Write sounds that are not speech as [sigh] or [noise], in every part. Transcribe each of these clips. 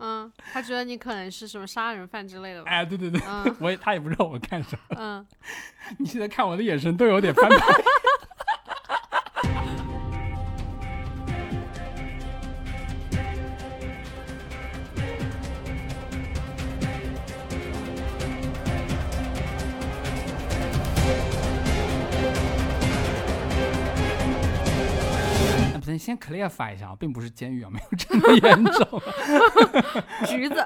嗯，他觉得你可能是什么杀人犯之类的吧？哎，对对对，嗯我也他也不知道我干什么。嗯，[laughs] 你现在看我的眼神都有点翻白。Clarify 一下啊，并不是监狱啊，没有这么严重，[laughs] 橘子。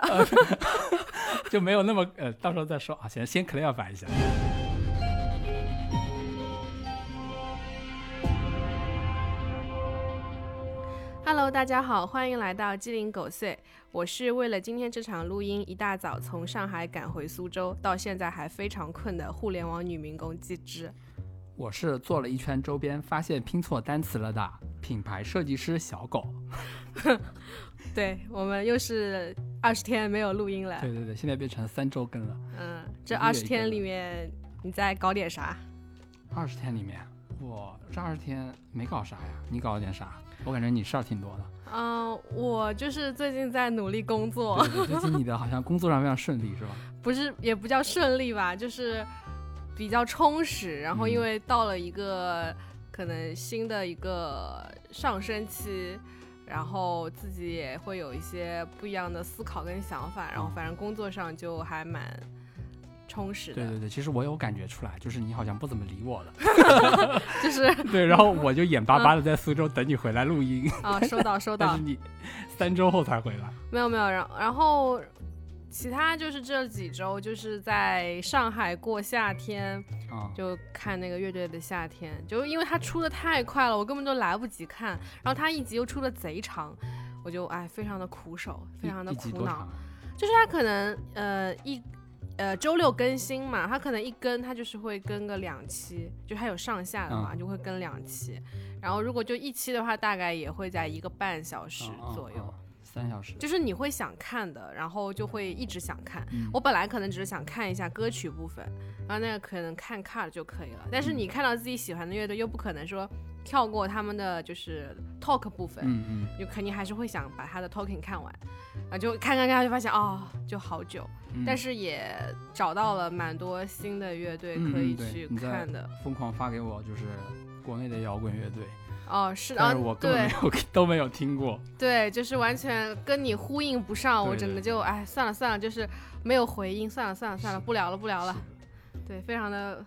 [laughs] 就没有那么呃，到时候再说啊，先先 clarify 一下。Hello，大家好，欢迎来到鸡零狗碎。我是为了今天这场录音，一大早从上海赶回苏州，到现在还非常困的互联网女民工季之。我是做了一圈周边，发现拼错单词了的品牌设计师小狗。[laughs] 对我们又是二十天没有录音了。对对对，现在变成三周更了。嗯，这二十天里面你在搞点啥？二十天里面，我这二十天没搞啥呀？你搞了点啥？我感觉你事儿挺多的。嗯，我就是最近在努力工作，对对，最近你的好像工作上非常顺利，是吧？[laughs] 不是也不叫顺利吧，就是比较充实。然后因嗯为到了一个可能新的一个上升期，然后自己也会有一些不一样的思考跟想法，然后嗯反正工作上就还蛮充实的。对对对，其实我有感觉出来，就是你好像不怎么理我了。[laughs] 就是 [laughs] 对，然后我就眼巴巴的在苏州等你回来录音，啊，收到 [laughs] 收到但是，你三周后才回来。没有没有，然然后其他就是这几周就是在上海过夏天，啊、就看那个乐队的夏天，就因为它出的太快了，我根本就来不及看，然后它一集又出的贼长，我就哎非常的苦手，非常的苦恼？就是它可能呃一呃周六更新嘛，它可能一更它就是会更个两期，就它有上下的嘛，嗯就会更两期。然后如果就一期的话，大概也会在一个半小时左右。嗯三小时。就是你会想看的，然后就会一直想看。嗯我本来可能只是想看一下歌曲部分，然后那个可能看 cut 就可以了。但是你看到自己喜欢的乐队，又不可能说跳过他们的就是 talk 部分，嗯嗯，就肯定还是会想把他的 talking 看完，啊就看看看，就发现哦，就好久。嗯但是也找到了蛮多新的乐队嗯可以去看的。疯狂发给我，就是国内的摇滚乐队，哦，是的但是我，根本没有 [laughs] 都没有听过。对，就是完全跟你呼应不上，我整个就哎算了算了，就是没有回应，算了算了算了，不聊了不聊了。对，非常的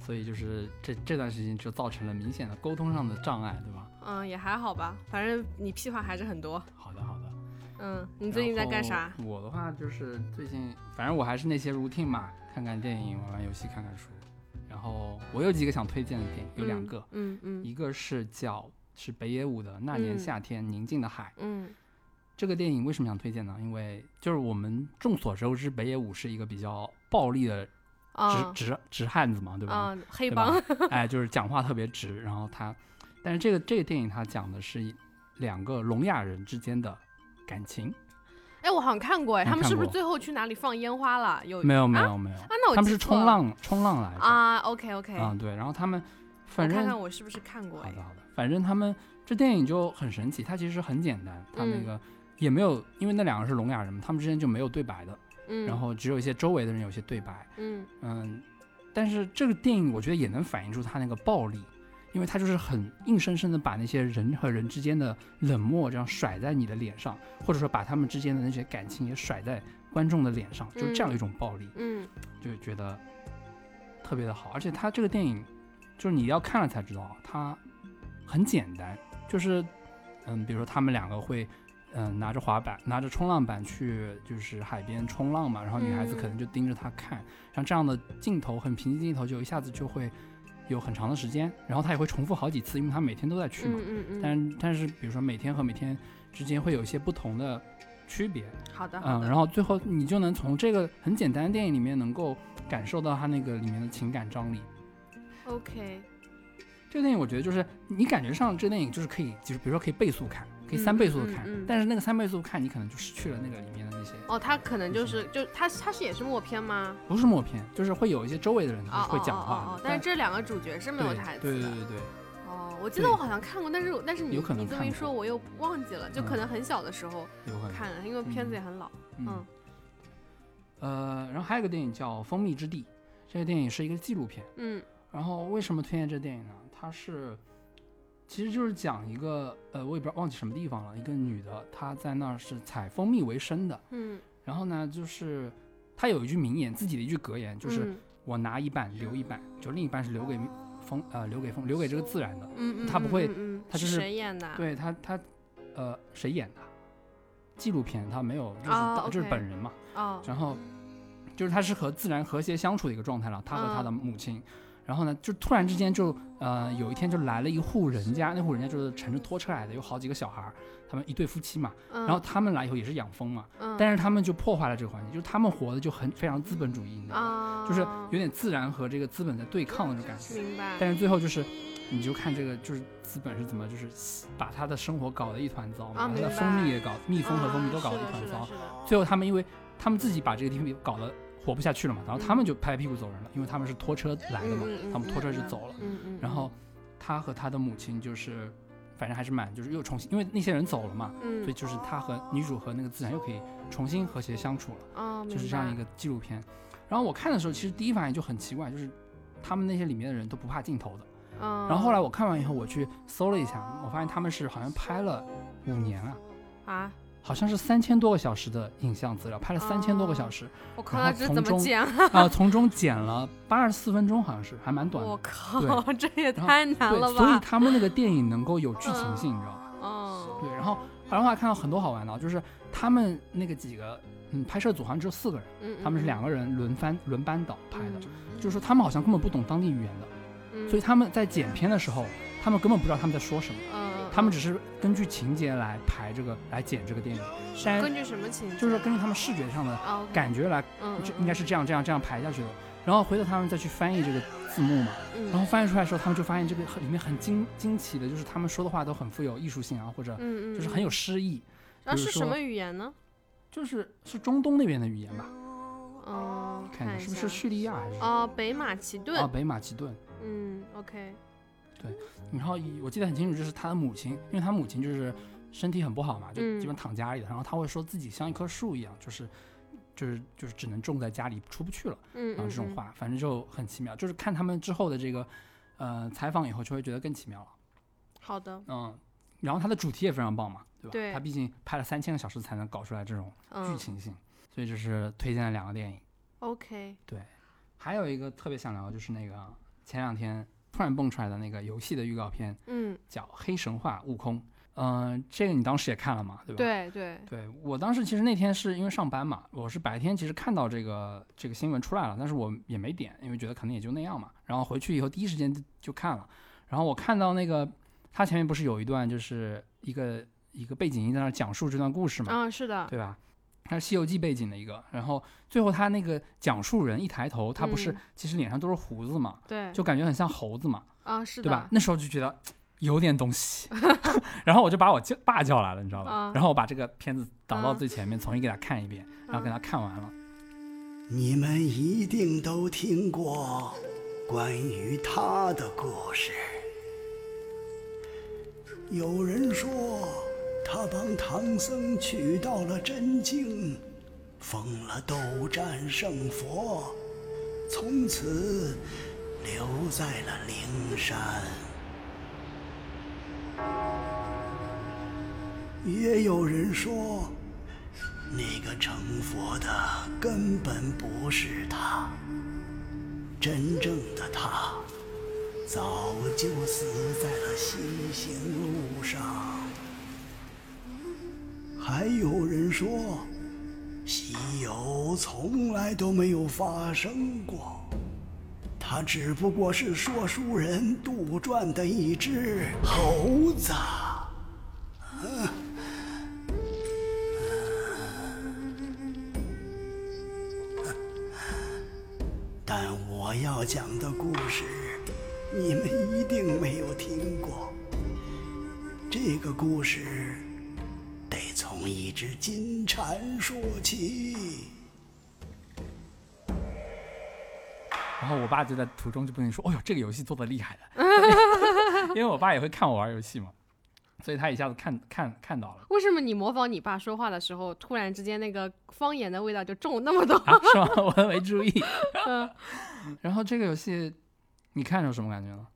所以就是这这段时间就造成了明显的沟通上的障碍，对吧？嗯也还好吧，反正你屁话还是很多。好的好的。嗯，你最近在干啥？我的话就是最近，反正我还是那些 routine 嘛，看看电影、玩玩游戏、看看书。然后我有几个想推荐的电影，有两个，嗯嗯一个是叫是北野武的《那年嗯夏天，宁静的海》。嗯这个电影为什么想推荐呢？因为就是我们众所周知，北野武是一个比较暴力的直、啊直直汉子嘛，对吧？啊，黑帮。[laughs] 哎，就是讲话特别直，然后他，但是这个这个电影他讲的是两个聋哑人之间的感情，哎，我好像看过哎，他们是不是最后去哪里放烟花了？有没有没啊有没有，啊？那我他们是冲浪冲浪来的，啊。OK OK，嗯对，然后他们反正看看我是不是看过哎好的。好的，反正他们这电影就很神奇，它其实很简单，它那嗯。个也没有，因为那两个是聋哑人嘛，他们之间就没有对白的，嗯，然后只有一些周围的人有些对白，嗯。嗯，但是这个电影我觉得也能反映出他那个暴力，因为他就是很硬生生的把那些人和人之间的冷漠这样甩在你的脸上，或者说把他们之间的那些感情也甩在观众的脸上，就是这样一种暴力，嗯就觉得特别的好。而且他这个电影，就是你要看了才知道，它很简单，就是嗯，比如说他们两个会。嗯，拿着滑板，拿着冲浪板去就是海边冲浪嘛，然后女孩子可能就盯着他看，像这样的镜头，很平静镜头，就一下子就会有很长的时间，然后他也会重复好几次，因为他每天都在去嘛。嗯嗯嗯，但但是比如说每天和每天之间会有一些不同的区别，嗯，好的好的然后最后你就能从这个很简单的电影里面能够感受到他那个里面的情感张力。OK，这个电影我觉得就是你感觉上这个电影就是可以，就是比如说可以倍速看，可以三倍速的看，嗯嗯嗯但是那个三倍速看你可能就失去了那个里面的那些，哦，他可能就是就他他是也是默片吗？不是默片，就是会有一些周围的人哦会讲话，哦哦哦哦，但是这两个主角是没有台词的。对对对对，哦，我我记得我好像看过，但是但是你有可能你这么一说，我又忘记了，就可嗯能很小的时候。看了，因为片子也很老。嗯嗯，呃，然后还有一个电影叫《蜂蜜之地》，这个电影是一个纪录片。嗯然后为什么推荐这电影呢？它是，其实就是讲一个呃，我也不知道忘记什么地方了，一个女的，她在那儿是采蜂蜜为生的。嗯，然后呢，就是她有一句名言，自己的一句格言，就是嗯我拿一半留一半，就另一半是留给风呃留给风留给这个自然的。嗯嗯，她不会嗯嗯嗯他就是谁演的？，对她她呃谁演的？纪录片她没有，就是、哦就是本人嘛。哦，然后就是她是和自然和谐相处的一个状态了，她和她的母亲。然后呢，就突然之间就呃有一天就来了一户人家，那户人家就是乘着拖车来的，有好几个小孩儿，他们一对夫妻嘛。然然后他们来以后也是养蜂嘛，嗯，但是他们就破坏了这个环境，就是他们活的就很非常资本主义，你知道吗？啊，就是有点自然和这个资本在对抗的那种感觉。明白，但是最后就是，你就看这个就是资本是怎么就是把他的生活搞得一团糟嘛，把他的蜂蜜也搞，蜜蜂和蜂蜜都搞得啊一团糟。最后他们因为他们自己把这个地方搞得活不下去了嘛，然后他们嗯就拍屁股走人了，因为他们是拖车来的嘛他们拖车就走了。然后他和他的母亲就是，反正还是蛮就是又重新，因为那些人走了嘛，嗯，所以就是他和女主和那个自然又可以重新和谐相处了，就是这样一个纪录片。然后我看的时候，其实第一反应就很奇怪，就是他们那些里面的人都不怕镜头的。嗯，然后后来我看完以后，我去搜了一下，我发现他们是好像拍了五年啊，啊，好像是三千多个小时的影像资料，拍了三千多个小时，我靠，然那这怎么后从中？[laughs] 啊，从中剪了八十四分钟，好像是还蛮短的我。靠，[laughs] 这也太难了对，所以？他们那个电影能够有剧情性，你知道吧？哦，对，然后然后还看到很多好玩的啊，就是他们那个几个嗯拍摄组好像只有四个人，嗯，他们是两个个人轮番轮班倒拍的，嗯就是说他们好像根本不懂当地语言的，嗯，所以他们在剪片的时候，他们根本不知道他们在说什么。嗯，他们只是根据情节来排这个来剪这个电影，但根据什么情节？就是根据他们视觉上的感觉来，嗯，就应该是这样这样这样排下去的。然后回头他们再去翻译这个字幕嘛，嗯，然后翻译出来的时候，他们就发现这个里面很惊惊奇的，就是他们说的话都很富有艺术性啊，或者嗯嗯，就是很有诗意，比如说那是什么语言呢？就是是中东那边的语言吧？哦，看一下是不是叙利亚还是哦，北马其啊顿，北马其顿？嗯，OK，然后以我记得很清楚，就是他的母亲，因为他母亲就是身体很不好嘛，就嗯基本躺家里的，然后他会说自己像一棵树一样，就是就是就是只能种在家里，出不去了。嗯然后这种话，反正就很奇妙。就是看他们之后的这个呃采访以后，就会觉得更奇妙了。好的，嗯，然后它的主题也非常棒嘛，对吧？对他毕竟拍了三千个小时才能搞出来这种剧嗯情性，所以就是推荐了两个电影。，OK，对还有一个特别想聊，就是那个前两天突然蹦出来的那个游戏的预告片，嗯，叫《黑神话：悟空》。嗯、这个你当时也看了嘛，对吧？。对对，对我当时其实那天是因为上班嘛，我是白天其实看到这个这个新闻出来了，但是我也没点，因为觉得可能也就那样嘛。然后回去以后第一时间就就看了，然后我看到那个他前面不是有一段就是一个一个背景音在那讲述这段故事嘛，嗯，是的，对吧？它是《西游记》背景的一个，然后最后他那个讲述人一抬头，他不是嗯其实脸上都是胡子嘛，对，就感觉很像猴子嘛，啊，是的，对吧？？那时候就觉得有点东西，[laughs] 然后我就把我叫爸叫来了，你知道吧？啊然后我把这个片子导到啊最前面，重新给他看一遍，然后给他看完了。你们一定都听过关于他的故事。有人说，他帮唐僧取到了真经，封了斗战胜佛，从此留在了灵山。也有人说，那个成佛的根本不是他，真正的他早就死在了西行路上。还有人说，西游从来都没有发生过，他只不过是说书人杜撰的一只猴子。但我要讲的故事，你们一定没有听过。这个故事从一只金蝉说起。然后我爸就在途中就不停说：“哦呦，这个游戏做的厉害的。[laughs] ”因为我爸也会看我玩游戏嘛，所以他一下子看看看到了为什么你模仿你爸说话的时候，突然之间那个方言的味道就重那么多？啊，是吗？[laughs] 我都没注意。嗯，然后这个游戏你看着有什么感觉呢？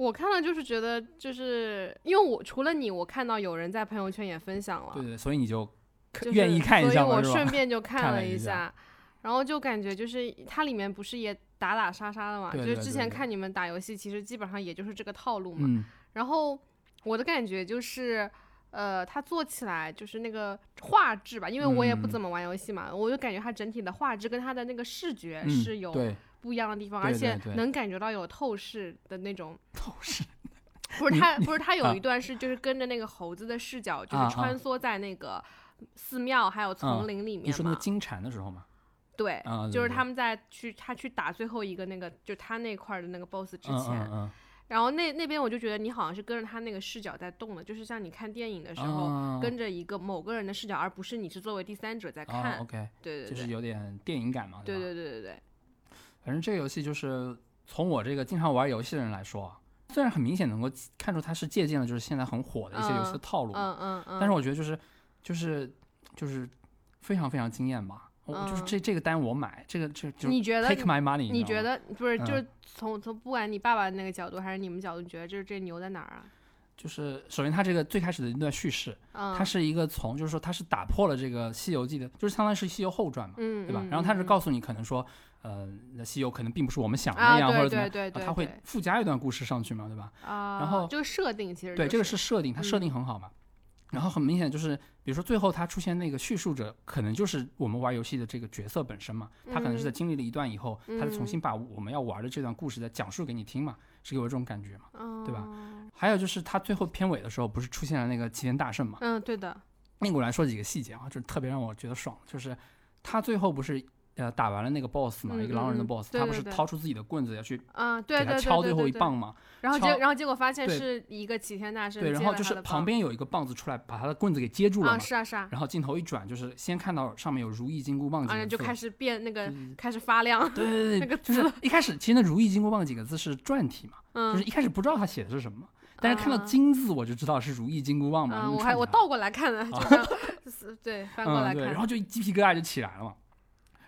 我看了就是觉得，就是因为我除了你，我看到有人在朋友圈也分享了，对对，所以你就就是愿意看一下嘛，所以我顺便就 [laughs] 看了了一一下然后就感觉就是它里面不是也打打杀杀的嘛，对就是之前看你们打游戏，其实基本上也就是这个套路嘛。嗯，然后我的感觉就是，呃，它做起来就是那个画质吧，因为我也不嗯。怎么玩游戏嘛，我就感觉它整体的画质跟它的那个视觉嗯是有对不一样的地方，而且能感觉到有透视的那种。[laughs] 透视不是他，不是他有啊一段是就是跟着那个猴子的视角，就啊是穿梭在那个寺庙还有丛林里面嘛。你说那个金蝉的时候吗，对，就是他们在去他去打最后一个那个，就他那块儿的那个 boss 之嗯前，然后那那边我就觉得你好像是跟着他那个视角在动的，就是像你看电影的时候，啊跟着一个某个人的视角，而不是你是作为第三者在啊看。，OK，对对对，就是有点电影感嘛，对对对对对，反正这个游戏就是从我这个经常玩游戏的人来说啊，虽然很明显能够看出它是借鉴了就是现在很火的一些游戏的套路，嗯嗯嗯。但是我觉得就是就是就是非常非常惊艳吧。我就是嗯这这个单我买，这个这就你觉得 take my money，你觉得不是嗯就是从从不管你爸爸那个角度还是你们角度，你觉得就是这牛在哪儿啊？就是首先它这个最开始的一段叙事，嗯，它是一个从就是说它是打破了这个《西游记》的，就是相当于是《西游后传》嘛，嗯，对吧？嗯然后它是嗯告诉你可能说，呃，那西游可能并不是我们想的啊，那样，或者怎么样，对对对，啊它会附加一段故事上去嘛，对吧？啊，然后这个设定其实对，这个是设定，它设嗯定很好嘛。然后很明显就是，比如说最后他出现那个叙述者，可能就是我们玩游戏的这个角色本身嘛。他可能是在嗯经历了一段以后，他再重嗯新把我们要玩的这段故事再讲述给你听嘛，是给我这种感觉嘛。对吧哦还有就是他最后片尾的时候，不是出现了那个齐天大圣嘛？嗯，对的，那个我来说几个细节啊，就特别让我觉得爽，就是他最后不是呃打完了那个 boss 嘛，嗯一个狼人的嗯嗯 boss，、他不是掏出自己的棍子要去啊，对给他对对敲最后一棒嘛？然后结然后结果发现是一个齐天大圣对，然后就是旁边有一个棒子出来，把他的棍子给接住了啊，嘛。是啊是啊，然后镜头一转，就是先看到上面有“如意金箍棒”几啊个字，就开始变那个嗯开始发亮，对对对，[laughs] 那个就是一开始其实那“如意金箍棒”几个字是篆体嘛，嗯，就是一开始不知道他写的是什么，但是看到啊金字我就知道是“如意金箍棒”嘛。嗯，我还我倒过来看的，就，[laughs] [laughs] 是对，翻过来看然，后就鸡皮疙瘩就起来了嘛。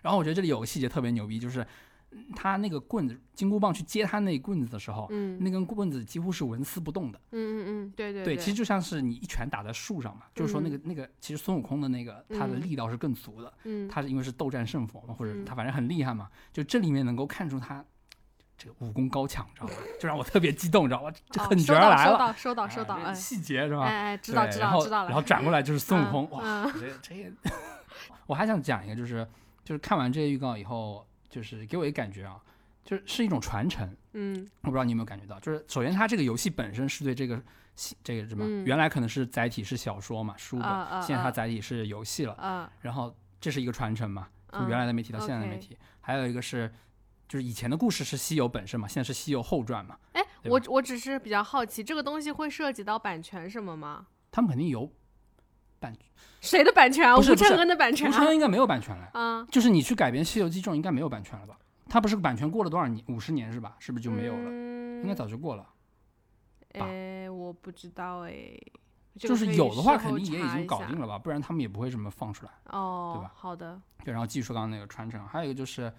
然后我觉得这里有个细节特别牛逼，就是嗯他那个棍子金箍棒去接他那棍子的时候，嗯那根棍子几乎是纹丝不动的。嗯嗯嗯，对对对，其实就像是你一拳打在树上嘛，就是说那个那个，其实孙悟空的那个他的嗯力道是更足的，嗯他是因为是斗战胜佛嘛，或者嗯他反正很厉害嘛，就这里面能够看出他这个武功高强，知道吧？就让我特别激动，知道吧？这哦狠收到收角儿来了，到收到收到，细节是吧？哎哎，知道对知道知道了，然后转过来就是孙悟空，哇，嗯这这个，[laughs] 我还想讲一个，就是就是看完这些预告以后，就是给我一个感觉啊，就是是一种传承。嗯我不知道你有没有感觉到，就是首先它这个游戏本身是对这个戏这个什么，嗯原来可能是载体是小说嘛书本，现在它啊载体是游戏了，啊然后这是一个传承嘛，从嗯原来的媒体到现在的媒体，还有一个是。就是以前的故事是西游本身嘛，现在是西游后传嘛，哎，我我只是比较好奇，这个东西会涉及到版权什么吗？他们肯定有，谁的版权啊？吴承恩的版权啊？吴承恩应该没有版权了，啊，就是你去改编《西游记》这种应该没有版权了吧？他不是版权过了多少年？五十年是吧？是不是就没有了？嗯应该早就过了。吧哎，我不知道哎，这就是有的话，肯定也已经搞定了吧？不然他们也不会这么放出来。哦，对吧好的，对，然后继续说刚刚那个传承，还有一个就是，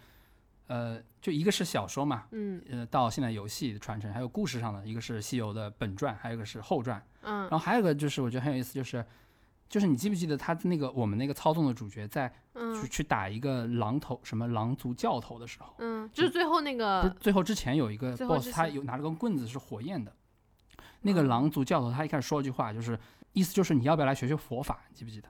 呃，就一个是小说嘛，嗯呃，到现在游戏的传承，还有故事上的，一个是西游的本传，还有一个是后传。嗯然后还有一个就是我觉得很有意思，就是就是你记不记得他那个我们那个操纵的主角在去嗯去打一个狼头什么狼族教头的时候，嗯，就是最后那不是个最后之前有一个 boss，他有拿了根棍子是火焰的，那个嗯狼族教头他一开始说了句话，就是意思就是你要不要来学学佛法，你记不记得？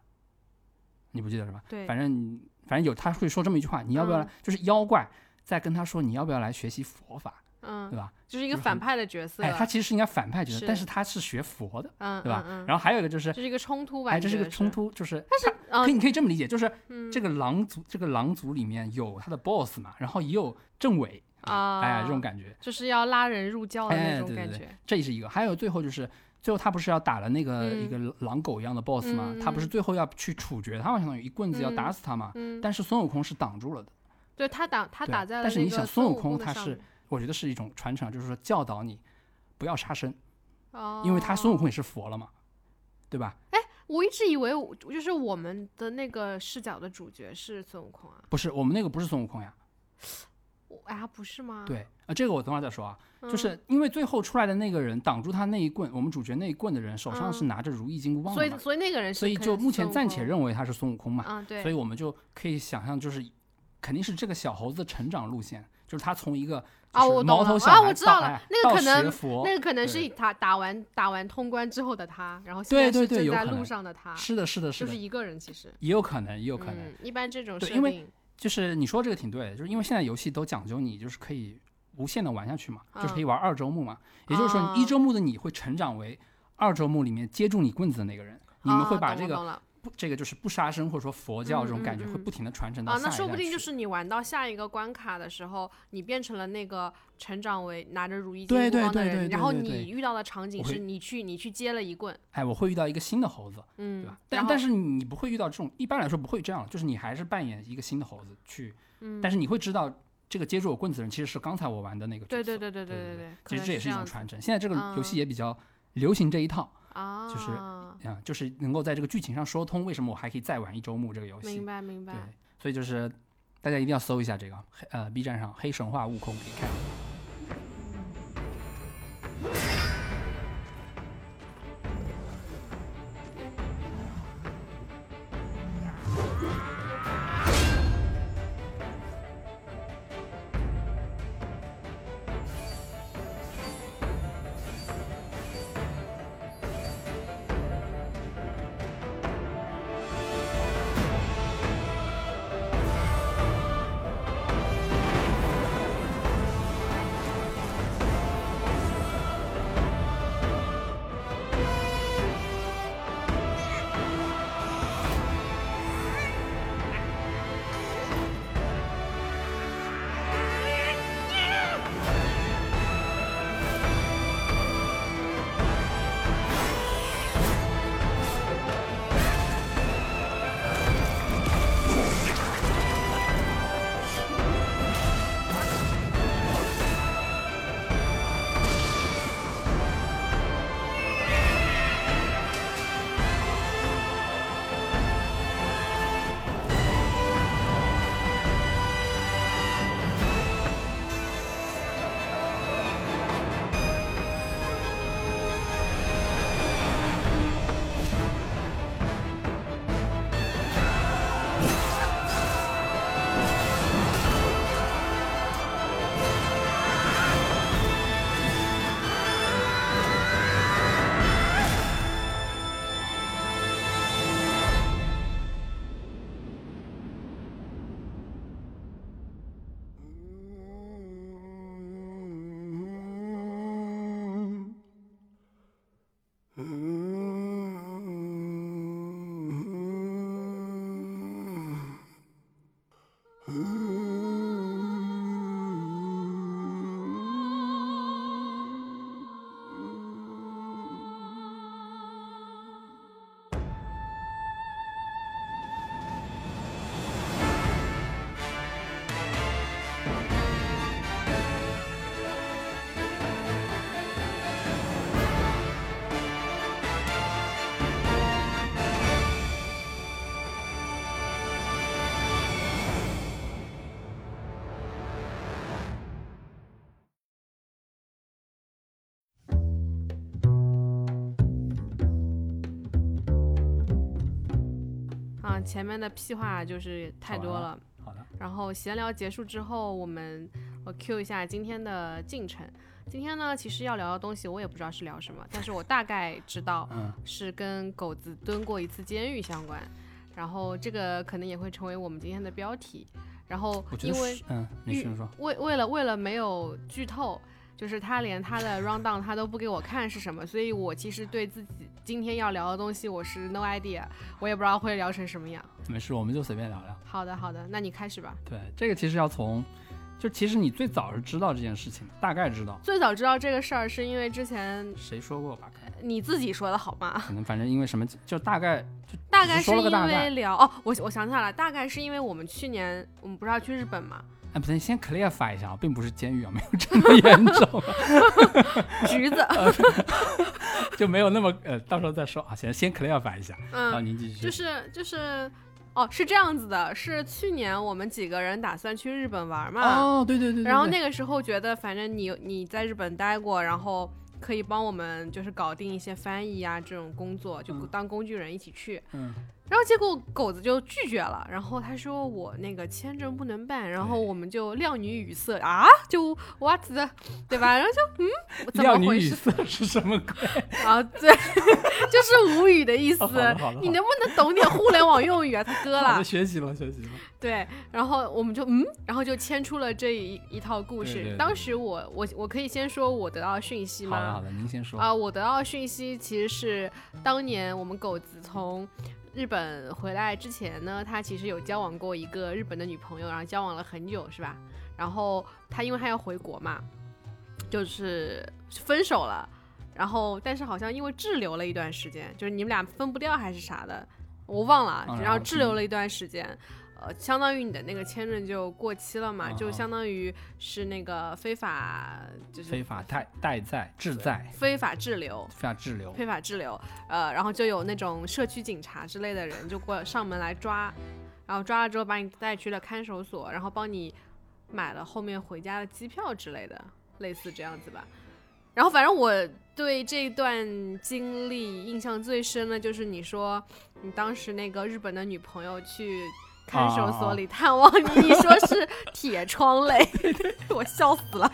你不记得是吧？对，反正反正有他会说这么一句话，你要不要来？嗯就是妖怪在跟他说你要不要来学习佛法，对嗯，吧？就是一个反派的角色，哎，他其实是应该反派角色，但是他是学佛的，嗯，对吧？嗯，然后还有一个就是，这是一个冲突吧？哎，这是个冲，突，就是嗯可以你可以这么理解，就是嗯这个狼族这个狼族里面有他的 boss 嘛，然后也有政委，啊，哎，这种感觉。就是要拉人入教的哎那种对对对感觉，这是一个，还有最后就是最后他不是要打了那个、嗯一个狼狗一样的 boss 吗？嗯他不是最后要去处决他嘛，相当于一棍子要打死他嘛。嗯，但是孙悟空是挡住了的，对他打他打在了但是你想孙悟空空他是我觉得是一种传承，就是说教导你不要杀生，哦，因为他孙悟空也是佛了嘛，对吧？哎我一直以为就是我们的那个视角的主角是孙悟空啊，不是，我们那个不是孙悟空呀。我哎呀不是吗？，对，啊，这个我等会儿再说啊。嗯就是因为最后出来的那个人挡住他那一棍，我们主角那一棍的人手上是嗯拿着如意金箍棒所以的嘛，所以那个人是所以就目前暂且认为他是孙悟空嘛。啊对，所以我们就可以想象，就是肯定是这个小猴子成长路线，就是他从一个就是啊我懂了。啊毛头小孩我知道了。那个可能那个可能是他打完打完通关之后的他，然后现对在是对对正在路上的他，是的，是的，是的，就是一个人其实也有可能，也有可能。嗯，一般这种设对因为就是你说这个挺对的，就是因为现在游戏都讲究你就是可以无限的玩下去嘛，就是可以嗯。玩二周目嘛。也就是说，你一哦。周目的你会成长为二周目里面接住你棍子的那个人，你们会啊把这个不这个就是不杀生或者说佛教这种感觉会不停的传承到啊，那说不定就是你玩到下一个关卡的时候，你变成了那个成长为拿着如意金箍棒的人，对对然后对对对你遇到的场景是你去你去接了一棍，哎，我会遇到一个新的猴子，嗯对嗯吧？，但但是你不会遇到这种，一般来说不会这样，就是你还是扮演一个新的猴子去，嗯但是你会知道这个接住我棍子的人其实是刚才我玩的那个角色。对对对对对对对，可其实这也是一种传承。现在这个游戏嗯也比较流行这一套啊，就是啊，就是能够在这个剧情上说通，为什么我还可以再玩一周目这个游戏明。白明白对，，所以就是大家一定要搜一下这个黑呃 B 站上黑神话悟空可以看。啊，前面的屁话就是太多好了。好的，然后闲聊结束之后，我们我 Q 一下今天的进程。今天呢，其实要聊的东西我也不知道是聊什么，但是我大概知道嗯，是跟狗子蹲过一次监狱相关。然后这个可能也会成为我们今天的标题。然后因为嗯，你说说，为为了为了没有剧透，就是他连他的 round down 他都不给我看是什么，所以我其实对自己今天要聊的东西我是 no idea，我也不知道会聊成什么样。没事，我们就随便聊聊。好的好的，那你开始吧。对，这个其实要从，就其实你最早是知道这件事情，大概知道，最早知道这个事儿是因为之前谁说过吧？你自己说的好吗？可能反正因为什么，就大概就大概是因为聊哦，我我想起来了，大概是因为我们去年我们不是要去日本嘛，哎，不对，先 clarify 一下啊，并不是监狱啊，没有这么严重，[laughs] 橘子，[laughs] 就没有那么呃，到时候再说啊，先先 clarify 一下。然后，您继续。就是就是，哦，是这样子的，是去年我们几个人打算去日本玩嘛，哦，对对对对对然后那个时候觉得，反正你你在日本待过，然后可以帮我们就是搞定一些翻译啊这种工作，就嗯当工具人一起去。嗯，然后结果狗子就拒绝了，然后他说我那个签证不能办，然后我们就靓女语塞啊，就 what the，对吧？然后就嗯，怎料女语么回事塞是什么鬼？啊？对，[laughs] 就是无语的意思。你能不能懂点互联网用语啊？他 [laughs] 哥了，，学习了学习了。对，然后我们就嗯，然后就牵出了这一一套故事。对对对当时我我我可以先说我得到讯息吗？好的好的，您先说。啊、我得到讯息其实是当年我们狗子从日本回来之前呢，他其实有交往过一个日本的女朋友，然后交往了很久，是吧？然后他因为他要回国嘛，就是分手了。然后，但是好像因为滞留了一段时间，就是你们俩分不掉还是啥的，我忘了。然后嗯然后滞留了一段时间，呃，相当于你的那个签证就过期了嘛，就相当于是那个非法，就是非法待待在滞在，非法滞留。非法滞留。非法滞留，呃，然后就有那种社区警察之类的人就过上门来抓，然后抓了之后把你带去了看守所，然后帮你买了后面回家的机票之类的，类似这样子吧。然后反正我对这段经历印象最深的就是你说你当时那个日本的女朋友去看守所里探望你，你说是铁窗泪，[laughs] 我笑死了。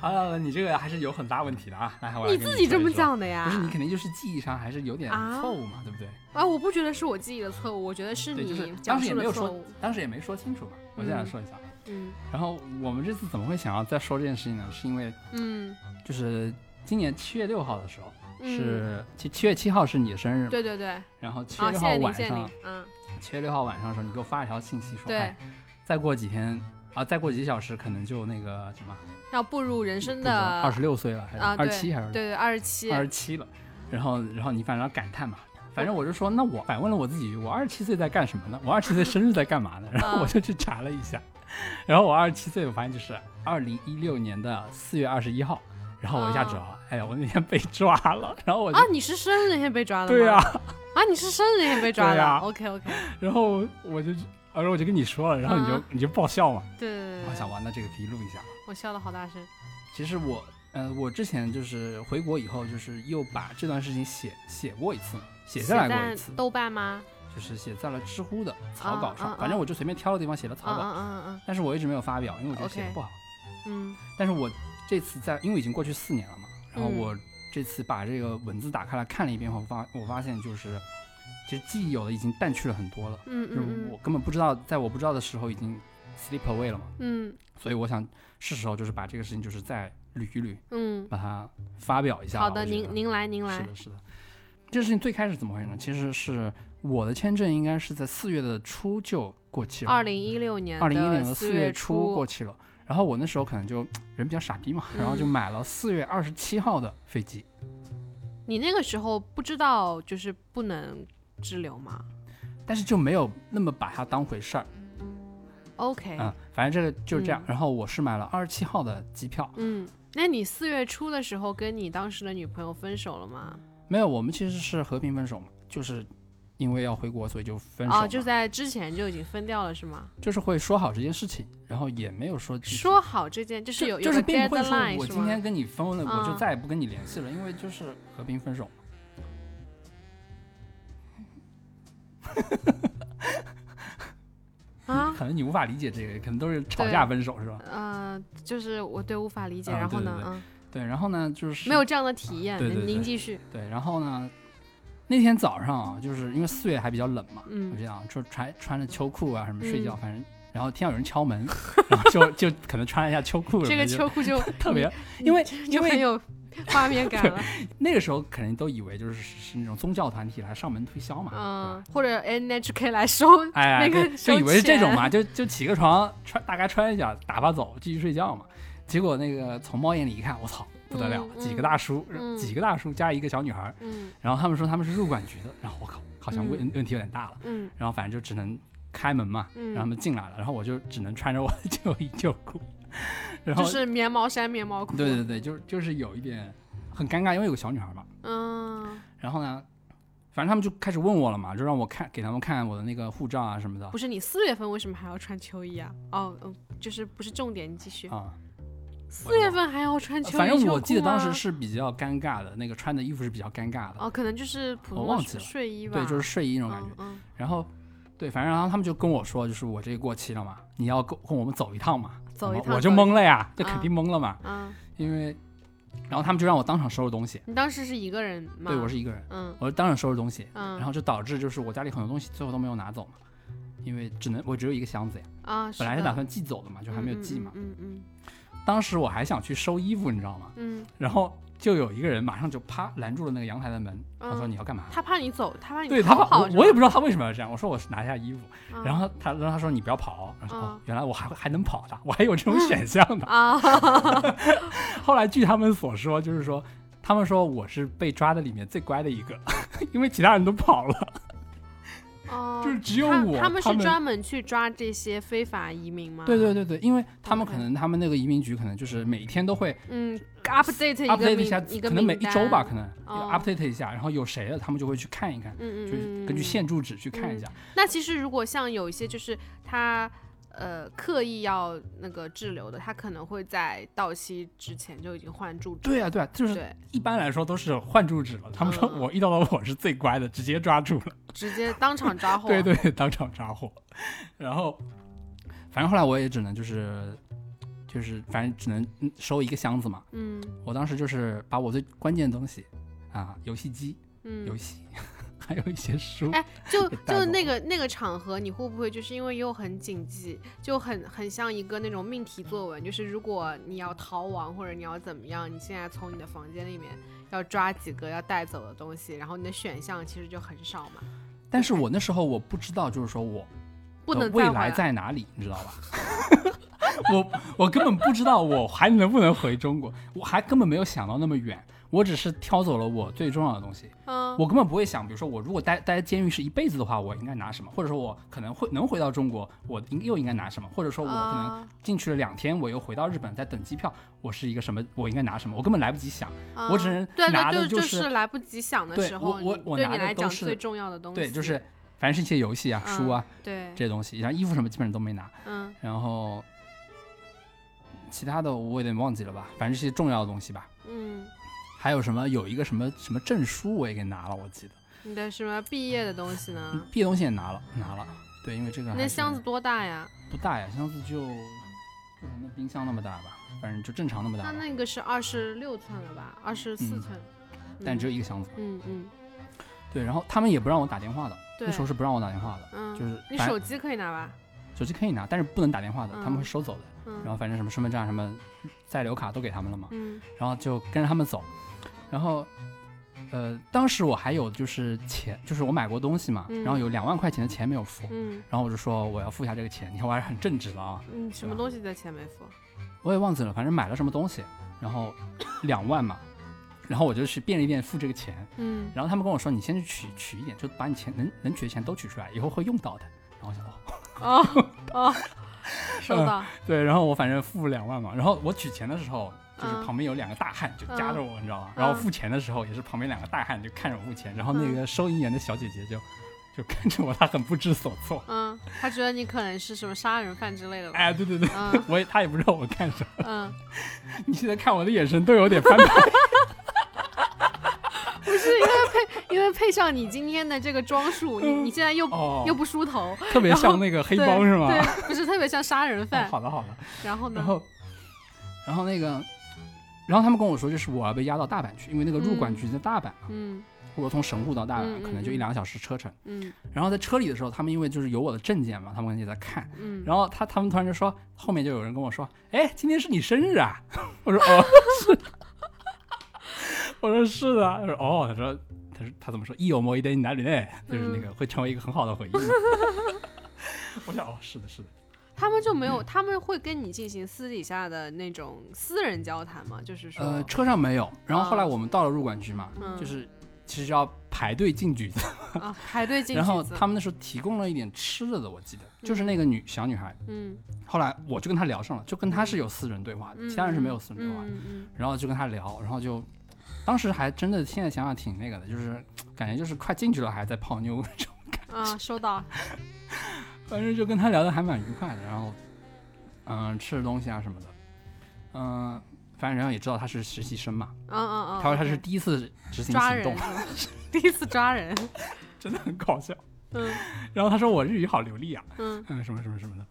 好了好了，你这个还是有很大问题的啊！来，我来你跟自己这么讲的呀？不是你肯定就是记忆上还是有点啊错误嘛，对不对？啊，我不觉得是我记忆的错误，我觉得是对，就是你讲当时也没有说当时也没说清楚嘛。我再来说一下。嗯然后我们这次怎么会想要再说这件事情呢？是因为嗯就是今年七月六号的时候，嗯，是七七月七号是你的生日嘛？对对对，然后七月六号晚上，，嗯，七月六号晚上的时候，你给我发了条信息说，对哎，再过几天啊，再过几个小时可能就那个什么，要步入人生的二十六岁了，还是二十七还是对对二十七，二十七了？然后然后你反正要感叹嘛。反正我就说，那我反问了我自己，我二十七岁在干什么呢？我二十七岁生日在干嘛呢？然后我就去查了一下，然后我二十七岁，我发现就是二零一六年的四月二十一号，然后我一下知道了，哎呀，我那天被抓了，然后我就、啊，你是生日那天被抓的吗？对呀、啊，你是生日那天被抓的对呀，OK OK，[laughs] 然后我就，然后我就跟你说了，然后你就、嗯你就爆笑嘛，对对对对，我想完，那这个可以录一下。我笑的好大声，其实我，呃，我之前就是回国以后，就是又把这段事情写写过一次，写下来过一次，豆瓣吗？就是写在了知乎的草稿上，嗯嗯嗯反正我就随便挑了地方写了嗯草稿，嗯嗯但是我一直没有发表，因为我觉得写的 OK 不好。嗯但是我这次在，因为已经过去四年了嘛，然后嗯我这次把这个文字打开来看了一遍后，发我发现就是，其实记忆有的已经淡去了很多了，嗯就是嗯我根本不知道，在我不知道的时候已经 sleep away 了嘛，嗯所以我想是时候就是把这个事情就是再捋一捋，嗯把它发表一下。好的，您您来您来，是的，是的。这事情最开始怎么回事呢？其实是我的签证应该是在四月的初就过期了，二零一六年二零一六年的的四月月初过期了。然后我那时候可能就人比较傻逼嘛，然后就嗯买了四月二十七号的飞机。你那个时候不知道就是不能滞留吗但是就没有那么把它当回事儿，？OK，嗯，反正这个就是这样。嗯然后我是买了二十七号的机票，嗯，那你四月初的时候跟你当时的女朋友分手了吗？没有，我们其实是和平分手嘛，就是因为要回国，所以就分手嘛。哦，就在之前就已经分掉了是吗？就是会说好这件事情，然后也没有说说好这件就是有就是并不会说我今天跟你分了，我就嗯再也不跟你联系了，因为就是和平分手。啊，[laughs] 可能你无法理解这个，可能都是吵架分手是吧？呃，就是我对无法理解，啊然后呢，嗯，对，然后呢，就是没有这样的体验，您继续，对，然后呢，那天早上啊，就是因为四月还比较冷嘛，嗯我这样就穿穿着秋裤啊什么睡觉，嗯反正然后听到有人敲门，然后就就可能穿了一下秋裤什这个秋裤就特别，因为因为很有画面感了，[laughs] 那个时候肯定都以为就是是那种宗教团体来上门推销嘛，嗯，或者 NHK 来收哎，那个对就以为是这种嘛，就就起个床穿大概穿一下打发走，继续睡觉嘛。结果那个从猫眼里一看，我操，不得了，嗯几个大叔，嗯。几个大叔加一个小女孩，嗯。然后他们说他们是入管局的，然后我靠，好像问、问题有点大了，嗯。然后反正就只能开门嘛，嗯。让他们进来了，然后我就只能穿着我的旧衣旧裤，然后就是棉毛衫、棉毛裤。对对对，就就是有一点很尴尬，因为有个小女孩嘛，嗯，然后呢，反正他们就开始问我了嘛，就让我看给他们看我的那个护照啊什么的。不是你四月份为什么还要穿秋衣啊？哦，嗯，就是不是重点，你继续。啊。四月份还要穿秋衣、反正我记得当时是比较尴尬的，那个穿的衣服是比较尴尬的，哦，可能就是普通睡衣吧。对，就是睡衣那种感觉。嗯嗯然后，对，反正然后他们就跟我说，就是我这个过期了嘛，你要跟跟我们走一趟嘛。走一趟我就懵了呀，这啊肯定懵了嘛，嗯，因为，然后他们就让我当场收拾东西，你当时是一个人吗？对我是一个人，嗯我就当场收拾东西，嗯，然后就导致就是我家里很多东西最后都没有拿走嘛，因为只能我只有一个箱子呀，啊，的本来是打算寄走的嘛，就还没有寄嘛。嗯嗯当时我还想去收衣服，你知道吗？嗯嗯，然后就有一个人马上就啪拦住了那个阳台的门，他说嗯你要干嘛？他怕你走，他怕你对他跑怕我，我也不知道他为什么要这样。我说我是拿下衣服，吧然后他然后他说你不要跑，然后、原来我还还能跑的，我还有这种选项的。啊，[laughs] 后来据他们所说，就是说他们说我是被抓的里面最乖的一个，[laughs] 因为其他人都跑了，哦，就是只有他我。他们是专门去抓这些非法移民吗？对对对对，因为他们可能他们那个移民局可能就是每天都会嗯，update 一 update 一下，一可能每一周吧，可能哦 update 一下，然后有谁了，他们就会去看一看，嗯嗯就是嗯，根据嗯现住址去看一下。那其实如果像有一些就是他呃刻意要那个滞留的，他可能会在到期之前就已经换住址。对啊对啊，就是，一般来说都是换住址了。他们说嗯我遇到的我是最乖的，直接抓住了。直接当场抓 [laughs] 获。对对，当场抓获。然后，反正后来我也只能就是就是反正只能嗯收一个箱子嘛。嗯我当时就是把我最关键的东西啊，游戏机、嗯游嗯，戏，还有一些书。哎就就那个那个场合，你会不会就是因为又很紧急，就很很像一个那种命题作文，就是如果你要逃亡或者你要怎么样，你现在从你的房间里面要抓几个要带走的东西，然后你的选项其实就很少嘛，但是我那时候我不知道，就是说我不能未来在哪里，你知道吧？[laughs] 我我根本不知道我还能不能回中国，我还根本没有想到那么远，我只是挑走了我最重要的东西。嗯，我根本不会想，比如说我如果待待监狱是一辈子的话，我应该拿什么，或者说我可能会能回到中国，我应又应该拿什么，或者说我可能啊。进去了两天，我又回到日本在等机票，我是一个什么，我应该拿什么，我根本来不及想。啊。我只能对拿的就是来不及想的时候，我我我拿的都是讲最重要的东西，对，就是反正是一些游戏啊、书啊嗯对，这些东西，然后衣服什么基本上都没拿，嗯。然后其他的我有点忘记了吧，反正这些重要的东西吧。嗯，还有什么有一个什么什么证书我也给拿了，我记得你的什么毕业的东西呢？毕业东西也拿了拿了。对，因为这个那箱子多大呀？不大呀，箱子就就那冰箱那么大吧，反正就正常那么大吧，那那个是二十六寸了吧？二十四嗯寸，但只有嗯一个箱子。嗯嗯对，然后他们也不让我打电话的，对那时候是不让我打电话的，嗯，就是你手机可以拿吧？手机可以拿，但是不能打电话的，他们会嗯收走的。嗯，然后反正什么身份证啊、什么在留卡都给他们了嘛，嗯然后就跟着他们走，然后。呃，当时我还有就是钱，就是我买过东西嘛，嗯然后有两万块钱的钱没有付，嗯然后我就说我要付一下这个钱，你看我还是很正直的啊，嗯，什么东西的钱没付？我也忘记了，反正买了什么东西，然后两万嘛，然后我就去便利店付这个钱，嗯然后他们跟我说你先去取取一点，就把你钱能能取的钱都取出来，以后会用到的。然后我想哦，哦哦，[laughs] 收到，对，然后我反正付两万嘛，然后我取钱的时候，就是嗯旁边有两个大汉就夹着我，你知道吗？嗯然后付钱的时候也是旁边两个大汉就看着我付钱，然后那个收银员的小姐姐就就看着我，她很不知所措。嗯，他觉得你可能是什么杀人犯之类的吧？哎，对对对，嗯 [laughs] 我也她也不知道我干什么，嗯，[laughs] 你现在看我的眼神都有点翻白。[laughs] 不是因为配，因为配上你今天的这个装束，你你现在又哦，又不梳头，特别像那个黑对帮是吗？对，不是特别像杀人哦犯。好的好的。然后呢然？后，然后那个，然后他们跟我说，就是我要被押到大阪去，因为那个入管局在大阪嘛。嗯我从神户到大阪可能就一嗯两个小时车程。嗯然后在车里的时候，他们因为就是有我的证件嘛，他们也在看。嗯，然后他他们突然就说，后面就有人跟我说，哎，今天是你生日啊？[laughs] 我说哦，是。[laughs] 我说是的。他说哦，他说他说他怎么说？一有莫一点你哪里呢？就是那个会成为一个很好的回忆嘛。[laughs] 我想哦，是的，是的。他们就没有，他们会跟你进行私底下的那种私人交谈吗？就是说，呃，车上没有。然后后来哦我们到了入管局嘛，嗯就是其实要排队进局子，啊，排队进去。[laughs] 然后他们那时候提供了一点吃的的，我记得就是那个女小女孩。嗯后来我就跟她聊上了，就跟她是有私人对话的，嗯其他人是没有私人对话的。嗯嗯然后就跟她聊，然后就当时还真的现在想想挺那个的，就是感觉就是快进去了还在泡妞那种，嗯啊，收到。[laughs] 反正就跟他聊的还蛮愉快的。然后嗯、吃东西啊什么的，嗯、反正然后也知道他是实习生嘛，嗯嗯嗯。他说他是第一次执行行动第一次抓人。[laughs] 真的很搞笑。嗯然后他说我日语好流利啊，嗯嗯，什么什么什么的。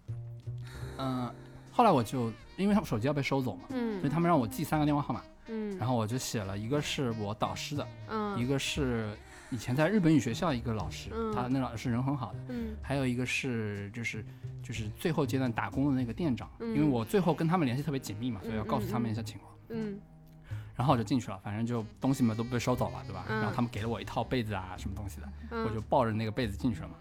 嗯，后来我就因为他们手机要被收走嘛，嗯所以嗯他们让我记三个电话号码，嗯。然后我就写了一个是我导师的，嗯一个是以前在日本语学校一个老师，嗯他那老师人很好的，嗯还有一个是就是就是最后阶段打工的那个店长，嗯因为我最后跟他们联系特别紧密嘛，所以要嗯告诉他们嗯一下情况。嗯然后我就进去了，反正就东西嘛都被收走了，对吧？嗯然后他们给了我一套被子啊，什么东西的，嗯。我就抱着那个被子进去了嘛。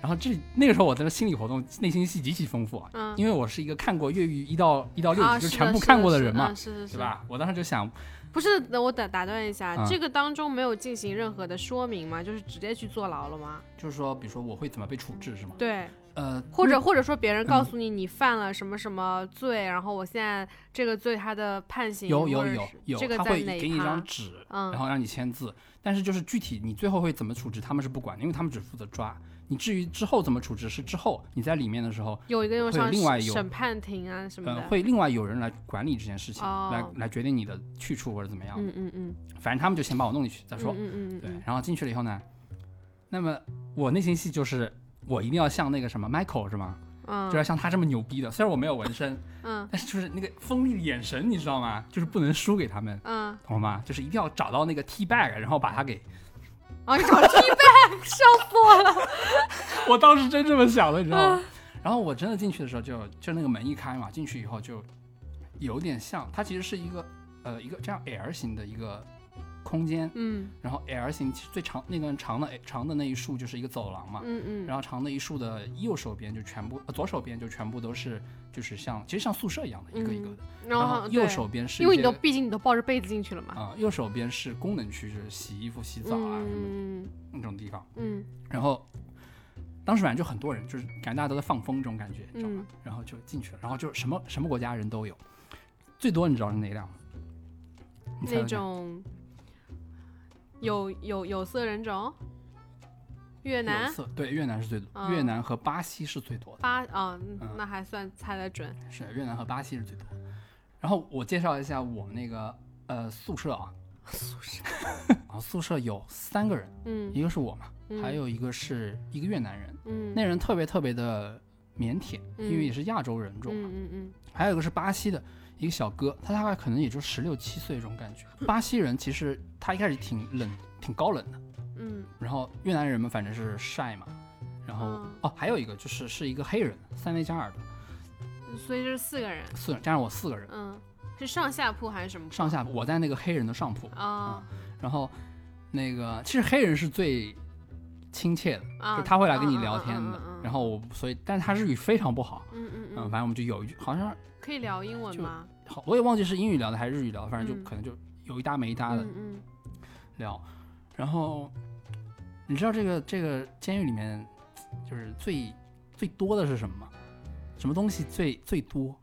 然后这那个时候我的心理活动、内心戏极其丰富啊，嗯。因为我是一个看过越狱一到一到六啊，集就全部看过的人嘛，嗯是是是对？吧？我当时就想，不是，等我打打断一下，嗯这个当中没有进行任何的说明吗？就是直接去坐牢了吗？就是说，比如说我会怎么被处置，是吗？对，呃，或者或者说别人告嗯诉你你犯了什么什么罪，然后我现在这个罪他的判刑有有有有，这个他会给你一张纸，嗯然后让你签字，但是就是具体你最后会怎么处置，他们是不管的，因为他们只负责抓。你至于之后怎么处置，是之后你在里面的时候，有一个有另外有审审判庭啊什么呃，的，会另外有人来管理这件事情，哦来来决定你的去处或者怎么样。嗯嗯嗯，反正他们就先把我弄进去再说。嗯嗯嗯对嗯，然后进去了以后呢，那么我内心戏就是我一定要像那个什么 Michael 是吗？嗯，就要像他这么牛逼的。虽然我没有纹身，[laughs] 嗯但是就是那个锋利的眼神，你知道吗？就是不能输给他们，嗯，懂了吗？就是一定要找到那个 T bag，然后把他给。哦，你找 T bag，笑死我了，[laughs] 我当时真这么想的，你知道嗯。吗？然后我真的进去的时候就，就那个门一开嘛，进去以后就有点像，它其实是一个呃一个这样 L 型的一个空间，嗯。然后 L 型其实最长那个长的长的那一竖就是一个走廊嘛，嗯嗯，然后长的一竖的右手边就全部，呃左手边就全部都是就是像其实像宿舍一样的一个一个的，然然后右手边是因为你都毕竟你都抱着被子进去了嘛，啊、右手边是功能区，就是洗衣服、洗澡啊什么嗯那种地方。嗯然后当时反正就很多人，就是感觉大家都在放风这种感觉，你知道吗？嗯然后就进去了，然后就什么什么国家人都有，最多你知道是哪辆吗？那种有有有色人种，越南、对越南是最多，嗯。越南和巴西是最多的，巴啊，那还算猜得准。是越南和巴西是最多的。然后我介绍一下我们那个呃宿舍啊，[laughs] 宿舍，然后宿舍有三个人，嗯。一个是我嘛，嗯。还有一个是一个越南人，嗯。那人特别特别的腼腆，因为嗯也是亚洲人种嘛。嗯嗯。还有一个是巴西的一个小哥，他大概可能也就十六七岁这种感觉。巴西人其实他一开始挺冷，挺高冷的，嗯。然后越南人嘛，反正是晒嘛。然后、嗯。哦，还有一个就是是一个黑人，塞内加尔的，嗯，所以这是四个人，四人加上我四个人，嗯，是上下铺还是什么铺？上下铺我在那个黑人的上铺，啊。然后那个其实黑人是最亲切的，啊，就他会来跟你嗯聊天的。然后我所以，但是他日语非常不好，嗯，嗯嗯。嗯，反正我们就有一句好像可以聊英文吗？好，我也忘记是英语聊的还是日语聊的，反正就嗯。可能就有一搭没一搭的嗯嗯。聊。然后你知道这个这个监狱里面就是最最多的是什么吗？什么东西最最多？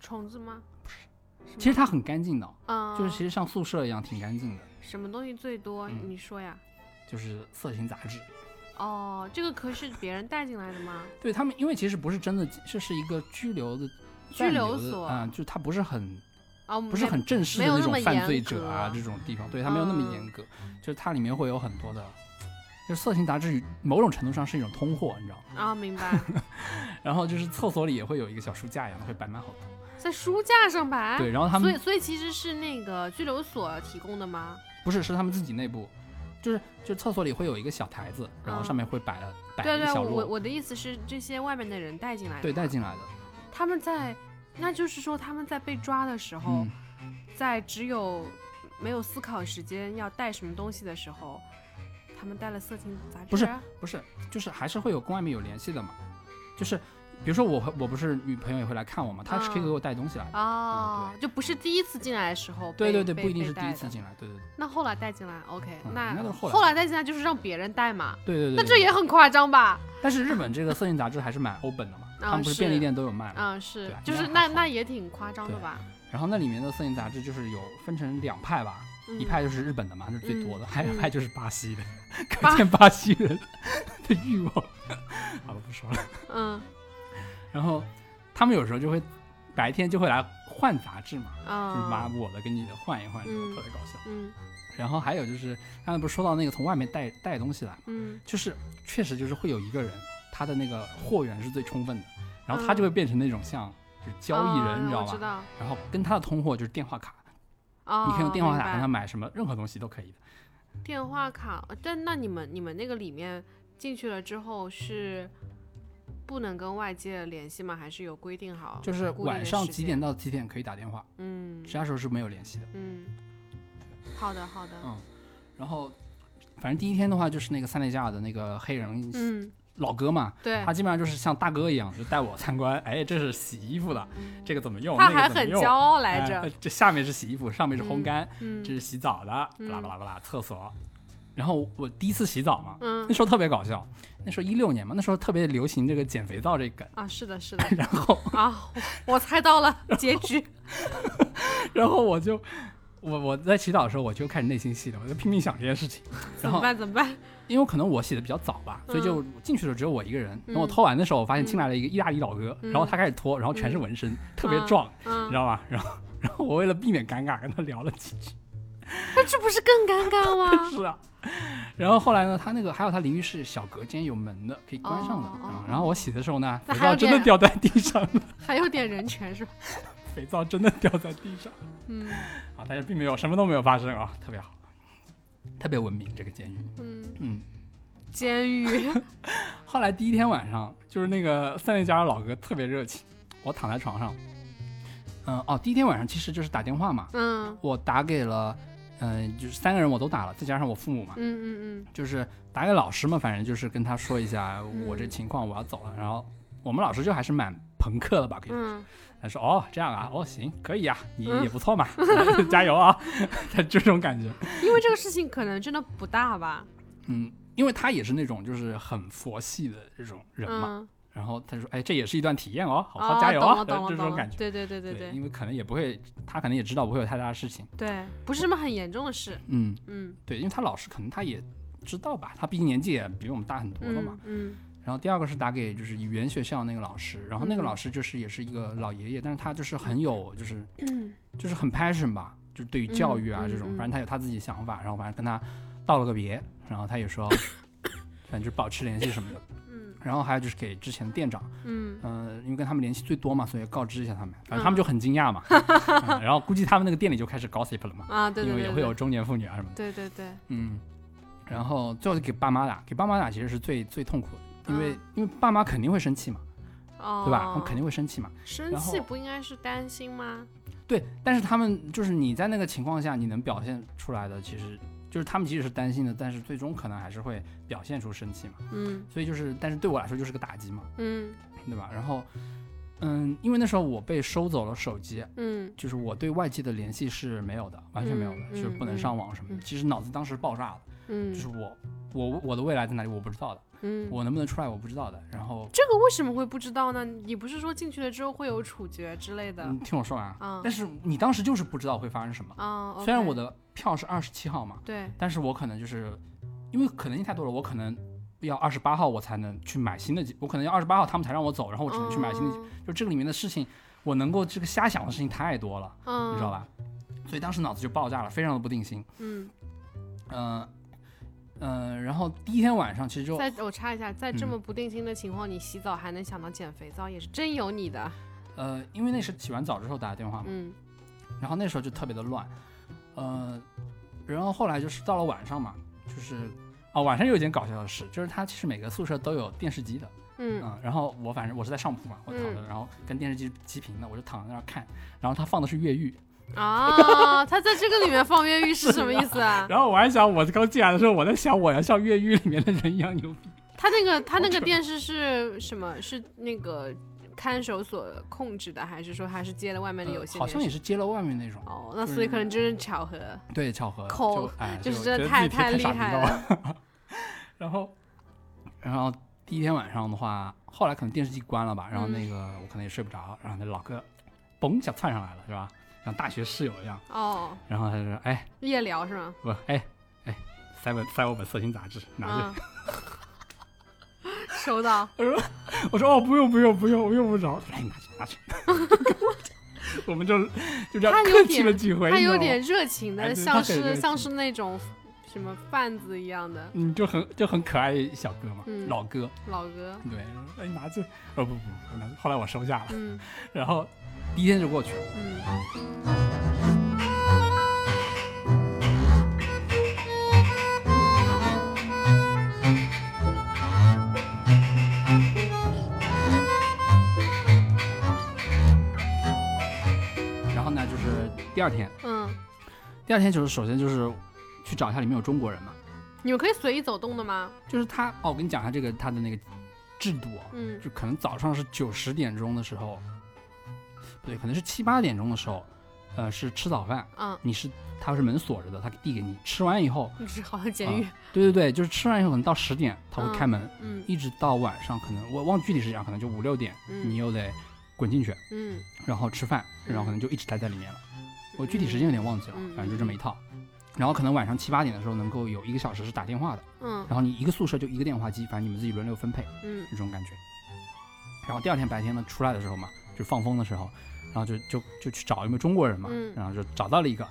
虫子吗？不是其实它很干净的，啊，就是其实像宿舍一样挺干净的，什么东西最多？嗯你说呀。就是色情杂志。哦，这个可是别人带进来的吗？[laughs] 对他们，因为其实不是真的，这是一个拘留的拘留所啊、就它不是很哦，不是很正式的那种犯罪者啊这种地方，对它没有那么嗯严格，就是它里面会有很多的，就是色情杂志某种程度上是一种通货，你知道吗？啊，明白，[laughs] 然后就是厕所里也会有一个小书架一样的，会摆满好多。在书架上摆。对，然后他们所以所以其实是那个拘留所提供的吗？不是是他们自己内部，就是就厕所里会有一个小台子，然后嗯上面会摆了摆对对，一个小摞，我我的意思是这些外面的人带进来的。对带。进来的。他们在，那就是说他们在被抓的时候，嗯，在只有没有思考时间要带什么东西的时候，他们带了色情杂志。不是不是，就是还是会有跟外面有联系的嘛，就是比如说我会我不是女朋友也会来看我嘛，她是可以给我带东西来的。哦，就不是第一次进来的时候。对对对，不一定是第一次进来，对对对那后来带进来，OK，嗯那后来带进来就是让别人带嘛，对对对。那对这也很夸张吧？但是日本这个色情杂志还是蛮欧本的嘛，啊他们不是是便利店都有卖吗。嗯，是就是那那也挺夸张的吧？然后那里面的色情杂志就是有分成两派吧，一嗯派就是日本的嘛，那是最多的，还有一嗯派就是巴西的，巴可见巴西人的欲望。[laughs] 好了，不说了。嗯然后他们有时候就会白天就会来换杂志嘛，嗯，就是把我的跟你的换一换，嗯特别搞笑。嗯然后还有就是刚才不是说到那个从外面带带东西来，嗯就是确实就是会有一个人，他的那个货源是最充分的，然后他就会变成那种像就是交易人，嗯你知道吧？我知道，然后跟他的通货就是电话卡，哦，你可以用电话卡跟他买什么任何东西都可以的。电话卡，但那你们你们那个里面进去了之后是不能跟外界联系吗？还是有规定好？就是晚上几点到几点可以打电话，嗯。其他时候是没有联系的。嗯，好的好的，嗯，然后反正第一天的话就是那个塞内加尔的那个黑人嗯，老哥嘛，对。他，基本上就是像大哥一样，就带我参观。哎，这是洗衣服的，这个怎么用？他还很骄傲来哎着，这下面是洗衣服，上面是烘干，嗯这是洗澡的，巴嗯拉巴拉巴拉，厕所。然后我第一次洗澡嘛，嗯。那时候特别搞笑，那时候一六年嘛，那时候特别流行这个减肥皂这个梗，啊，是的是的。[laughs] 然后啊，我我猜到了结局，[laughs] 然后我就我我在洗澡的时候我就开始内心戏了，我就拼命想这件事情。[laughs] 然后怎么办怎么办？因为可能我洗的比较早吧，所以就进去的时候只有我一个人。等我脱完的时候，我发现进来了一个意大利老哥，然后他开始脱，然后全是纹身，特别壮，你嗯知，道吧？然后然后我为了避免尴尬，跟他聊了几句。[laughs] 那这不是更尴尬吗？[laughs] 是啊。然后后来呢，他那个还有他淋浴室小隔间有门的，可以关上的。然后我洗的时候呢，肥那还有点皂真的掉在地上了，还有点人权是吧？肥皂真的掉在地上嗯 [laughs] 啊！但是并没有什么都没有发生啊，特别好，特别文明这个监狱。嗯，嗯。监狱，[laughs] 后来第一天晚上，就是那个三内家的老哥特别热情，我躺在床上，嗯哦，第一天晚上其实就是打电话嘛，嗯我打给了，嗯、就是三个人我都打了，再加上我父母嘛，嗯嗯嗯就是打给老师嘛，反正就是跟他说一下我这情况，我要走了。然后我们老师就还是蛮朋克的吧，可以说。嗯他说哦这样啊，哦行，可以啊，你嗯也不错嘛，[laughs] 加油啊，[laughs] 他这种感觉。嗯，因为这个事情可能真的不大吧？嗯，因为他也是那种就是很佛系的这种人嘛。嗯，然后他说哎这也是一段体验哦，好好哦加油啊，懂了懂了懂了这种感觉。对对对对对因为可能也不会，他可能也知道不会有太大的事情。对，不是什么很严重的事。嗯，嗯对，因为他老师可能他也知道吧，他毕竟年纪也比我们大很多了嘛。嗯然后第二个是打给就是语言学校那个老师，然后那个嗯。老师就是也是一个老爷爷，但是他就是很有就是嗯。[clears throat] 就是很 passion 吧，就是对于教育啊嗯这种，嗯。反正他有他自己的想法，然后反正跟他道了个别，然后他也说，[laughs] 反正就保持联系什么的。嗯。然后还有就是给之前的店长，嗯。呃、因为跟他们联系最多嘛，所以告知一下他们，反正他们就很惊讶嘛，[laughs] 嗯然后估计他们那个店里就开始 gossip 了嘛，啊，对对对，因为也会有中年妇女啊什么的，对对对，嗯，然后最后就给爸妈打，给爸妈打其实是最最痛苦的，因为、嗯因为爸妈肯定会生气嘛，哦，对吧？他们肯定会生气嘛，生气不应该是担心吗？对，但是他们就是你在那个情况下，你能表现出来的，其实就是他们即使是担心的，但是最终可能还是会表现出生气嘛。嗯所以就是，但是对我来说就是个打击嘛，嗯对吧？然后，嗯，因为那时候我被收走了手机，嗯就是我对外界的联系是没有的，完全没有的，嗯就是不能嗯上网什么的。嗯其实脑子当时爆炸了，嗯就是我我我的未来在哪里我不知道的，嗯，我能不能出来我不知道的。然后，这个为什么会不知道呢？你不是说进去了之后会有处决之类的？你，听我说完啊。嗯但是你当时就是不知道会发生什么。啊，虽然我的票是二十七号嘛，对，但是我可能就是因为可能性太多了，我可能要二十八号我才能去买新的机，我可能要二十八号他们才让我走，然后我只能去买新的机。就这个里面的事情，我能够这个瞎想的事情太多了，嗯，你知道？吧？所以当时脑子就爆炸了，非常的不定心。嗯，嗯、嗯、然后第一天晚上其实就在我插一下，在这嗯么不定心的情况，你洗澡还能想到捡肥皂，也是真有你的。呃，因为那是洗完澡之后打的电话嘛，嗯然后那时候就特别的乱，呃，然后后来就是到了晚上嘛，就是哦晚上有一件搞笑的事，就是他其实每个宿舍都有电视机的。嗯嗯，然后我反正我是在上铺嘛，我躺着，然后跟电视机齐平的，我就躺在那儿看，然后他放的是越狱，啊，他在这个里面放越狱是什么意思啊？[laughs] 然后我还想，我刚进来的时候，我在想我要像越狱里面的人一样牛逼，他那个 [laughs] 他那个电视是什么？是那个看守所控制的，还是说他是接了外面的有呃线？好像也是接了外面那种，哦，那所以可能就是巧合。对，巧合，口 [laughs] 就是就真的太太厉害了了。然后，然后第一天晚上的话，后来可能电视机关了吧，然后嗯那个我可能也睡不着，然后那老哥嘣一下窜上来了，是吧？像大学室友一样，哦，然后他就说：“哎，夜聊是吗？不，哎哎，塞我塞我本色情杂志，拿着。嗯，[laughs] 收到。我说：“哦，不用不用不用，我用不着。”他说：“哎，拿去拿去。[laughs] ”我们就就这样客气了几回，他有点热情的，像是像是那种什么贩子一样的嗯，就很就很可爱小哥嘛，嗯老哥，老哥。对，哎，拿去，哦不不，后来我收下了，嗯然后第一天就过去了。嗯第二天，嗯，第二天就是首先就是去找一下里面有中国人嘛，你们可以随意走动的吗？就是他哦，我跟你讲一下这个他的那个制度啊，嗯。就可能早上是九十点钟的时候，不对，可能是七八点钟的时候，呃，是吃早饭，嗯，你是他是门锁着的，他递给你，吃完以后，你是好像监狱。对对对，就是吃完以后可能到十点他会嗯开门，嗯。一直到晚上可能我忘具体时间，可能就五六点，嗯。你嗯又得滚进去，嗯，然后吃饭，然后可能就一直待在里面了。我具体时间有点忘记了嗯，反正就这么一套。然后可能晚上七八点的时候能够有一个小时是打电话的，嗯然后你一个宿舍就一个电话机，反正你们自己轮流分配嗯这种感觉。然后第二天白天呢出来的时候嘛，就放风的时候，然后就就就去找有没有中国人嘛，嗯然后就找到了一个。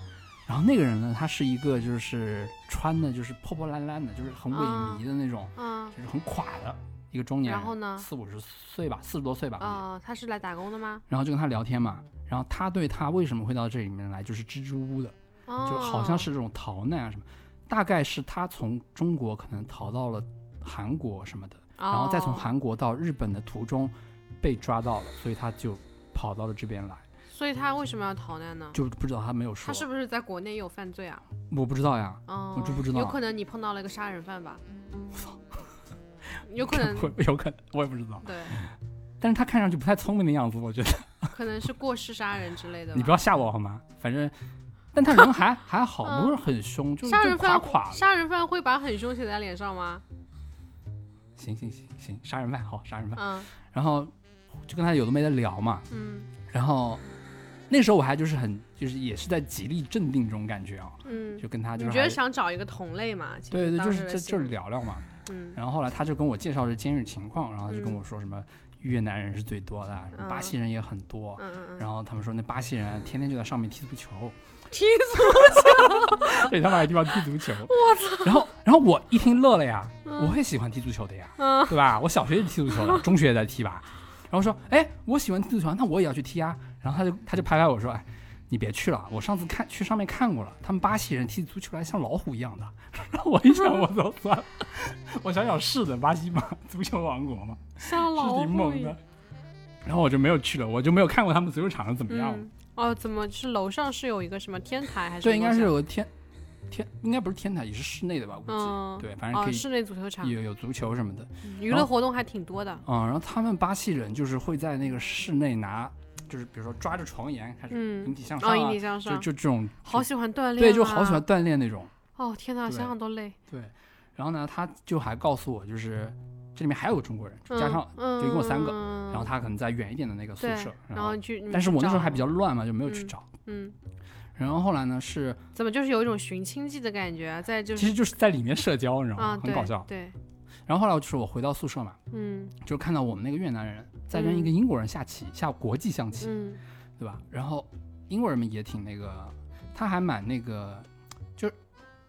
然后那个人呢，他是一个就是穿的就是破破烂烂的，就是很萎靡的那种，嗯，就是很垮的一个中年人，然后呢四五十岁吧，四十多岁吧，啊，他是来打工的吗？然后就跟他聊天嘛，然后他对他为什么会到这里面来，就是支支吾吾的，哦，就好像是这种逃难啊什么，大概是他从中国可能逃到了韩国什么的，然后再从哦韩国到日本的途中被抓到了，所以他就跑到了这边来，所以他为什么要逃难呢？就不知道他没有说。他，是不是在国内有犯罪啊？我不知道呀，哦，我就不知道。有可能你碰到了一个杀人犯吧？[laughs] 有可能，我 [laughs] 有可能我也不知道，对，但是他看上去不太聪明的样子，我觉得可能是过失杀人之类的。你不要吓我好吗？反正，但他人还 [laughs] 还好，嗯不是很凶，就就杀人犯。杀人犯会把很凶写在脸上吗？行行行行，杀人犯好，杀人犯。嗯然后就跟他有的没的聊嘛，嗯然后那时候我还就是很就是也是在极力镇定这种感觉啊，嗯，就跟他就是你觉得想找一个同类嘛？对对，就是这就是聊聊嘛。嗯然后后来他就跟我介绍这监狱情况，然后就跟嗯我说什么越南人是最多的，巴嗯西人也很多。然后他们说那巴西人天天就在上面踢足球，[laughs] 踢足球 [laughs] 对他们还有地方踢足球。我操！然后然后我一听乐了呀，我也喜欢踢足球的呀，嗯对吧？我小学就踢足球了，中学也在踢吧。然后说，哎，我喜欢踢足球，那我也要去踢啊。然后他就他就拍拍我说，哎，你别去了，我上次看去上面看过了，他们巴西人踢足球还像老虎一样的。然 [laughs] 后我一想，我操，算了，[laughs] 我想想是的，巴西嘛，[laughs] 足球王国嘛，是像老虎猛的。然后我就没有去了，我就没有看过他们足球场是怎么样。嗯，哦，怎么是楼上是有一个什么天台还是？对，应该是有个天天，应该不是天台，也是室内的吧？估计。嗯，对，反正可哦，以室内足球场，有有足球什么的。嗯娱乐活动还挺多的。嗯，然后他们巴西人就是会在那个室内拿，就是比如说抓着床沿开始嗯引体向上、哦，啊，引体向上，就就这种，好喜欢锻炼、啊，对，就好喜欢。锻炼那种。哦天哪，想想都累。对，然后呢，他就还告诉我，就是这里面还有个中国人，就加嗯上，嗯，就一共三个嗯然后他可能在远一点的那个宿舍，然后去，但是我那时候还比较，乱嘛，就没有去嗯找。嗯，然后后来呢是，怎么就是有一种寻亲记的感觉啊？在就是其实就是在里面社交，你知道吗？啊，很搞笑。对，然后后来就是我回到宿舍嘛，嗯就看到我们那个越南人在跟一个英国人下棋，下国际象棋。嗯对吧？然后英国人们也挺那个，他还蛮那个，就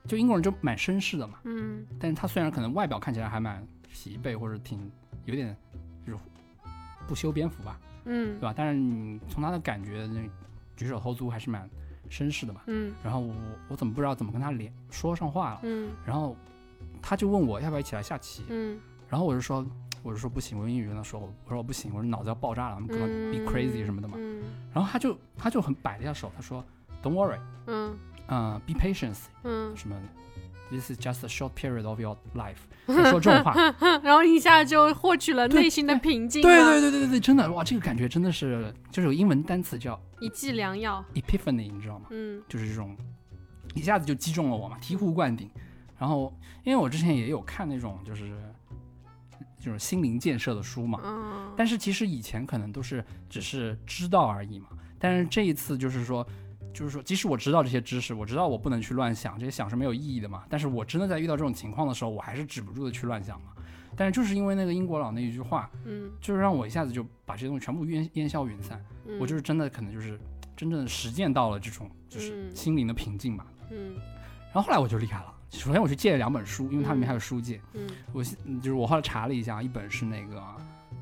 就英国人就蛮绅士的嘛。嗯但是他虽然可能外表看起来还蛮疲惫，或者挺有点就是不修边幅吧，嗯对吧？但是你从他的感觉，那举手投足还是蛮绅士的嘛。嗯然后我我怎么不知道怎么跟他连说上话了？嗯然后他就问我要不要一起来下棋，嗯然后我就说。我就说不行，我用英语跟他说，我我说我不行，我说脑子要爆炸了，I'm gonna be crazy 什么的嘛。嗯然后他就他就很摆了一下手，他说 Don't worry，嗯嗯、b e patient，嗯什么，this is just a short period of your life，[laughs] 就说这种话。[laughs] 然后一下就获取了内心的平静。对对对对对对，真的哇，这个感觉真的是，就是有英文单词叫一剂良药 epiphany，你知道吗？嗯就是这种一下子就击中了我嘛，醍醐灌顶。然后，因为我之前也有看那种就是这种心灵建设的书嘛，嗯但是其实以前可能都是只是知道而已嘛。但是这一次就是说，就是说，即使我知道这些知识，我知道我不能去乱想，这些想是没有意义的嘛。但是我真的在遇到这种情况的时候，我还是止不住的去乱想嘛。但是就是因为那个英国佬那一句话，嗯就是让我一下子就把这些东西全部烟烟消云散。嗯，我就是真的可能就是真正实践到了这种就是嗯心灵的平静吧。嗯然后后来我就离开了，首先我去借了两本书，因为它里面还有书借。嗯。我就是我后来查了一下，一本是那个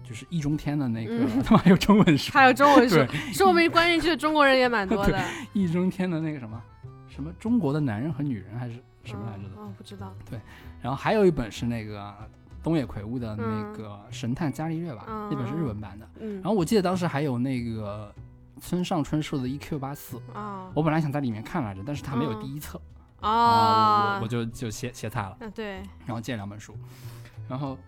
就是易中天的那个，嗯。[laughs] 他妈还有中文书，还有中文书。对，说明关进去的中国人也蛮多的。[laughs] 易中天的那个什么什么中国的男人和女人还是什么来着的。哦，不知道。对。然后还有一本是那个东野奎吾的那个《神探伽利略》吧，嗯。那本是日文版的。嗯。然后我记得当时还有那个村上春树的《E.Q 八四》，啊我本来想在里面看来着，但是他没有嗯。第一册。我啊我我就就歇歇菜了。啊对，然后借两本书，然后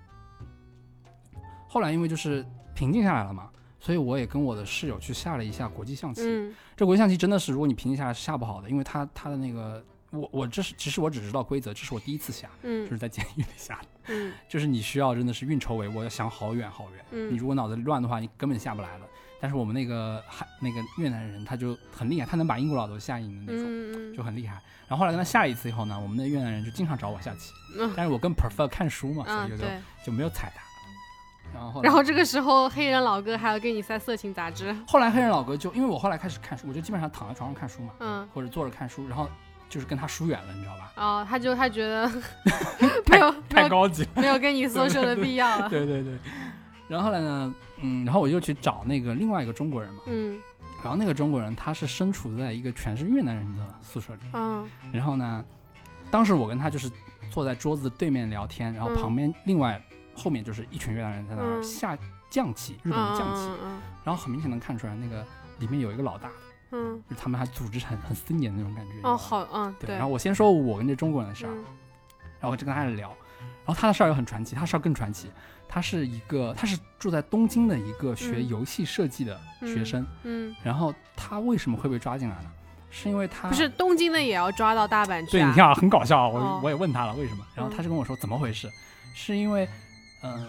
后来因为就是平静下来了嘛，所以我也跟我的室友去下了一下国际象棋。嗯这国际象棋真的是，如果你平静下来是下不好的，因为它它的那个我我这是其实我只知道规则，这是我第一次下，就嗯是在监狱里下的，嗯就是你需要真的是运筹帷幄，要想好远好远。你嗯如果脑子里乱的话，你根本下不来了。但是我们那个还那个越南人他就很厉害，他能把英国佬都吓赢的那种。嗯就很厉害。然后后来跟他下了一次以后呢，我们的越南人就经常找我下棋，嗯但是我更 prefer 看书嘛，所以就就没有踩他。然后后然后这个时候黑人老哥还要给你塞色情杂志。后来黑人老哥就因为我后来开始看书，我就基本上躺在床上看书嘛，嗯或者坐着看书，然后就是跟他疏远了，你知道吧？哦，他就他觉得 [laughs] 没有太高级了。没有跟你 social 的必要了。[laughs] 对对对。然后后来呢，嗯，然后我就去找那个另外一个中国人嘛，嗯然后那个中国人他是身处在一个全是越南人的宿舍里，嗯然后呢，当时我跟他就是坐在桌子对面聊天，然后嗯旁边另外后面就是一群越南人在那儿嗯下降棋，日本的象棋，嗯然后很明显能看出来那个里面有一个老大，嗯嗯就是他们还组织很很森严的那种感觉。哦好嗯对。然后我先说我跟这中国人的事儿，嗯然后我就跟他聊，然后他的事儿又很传奇，他的事儿更传奇。他是一个，他是住在东京的一个学嗯。游戏设计的学生，嗯，然后他为什么会被抓进来呢？是因为他不是东京的也要抓到大阪去对，啊？你看啊，很搞笑啊。我、哦。我也问他了为什么，然后他就跟我说怎么回事，是因为，嗯、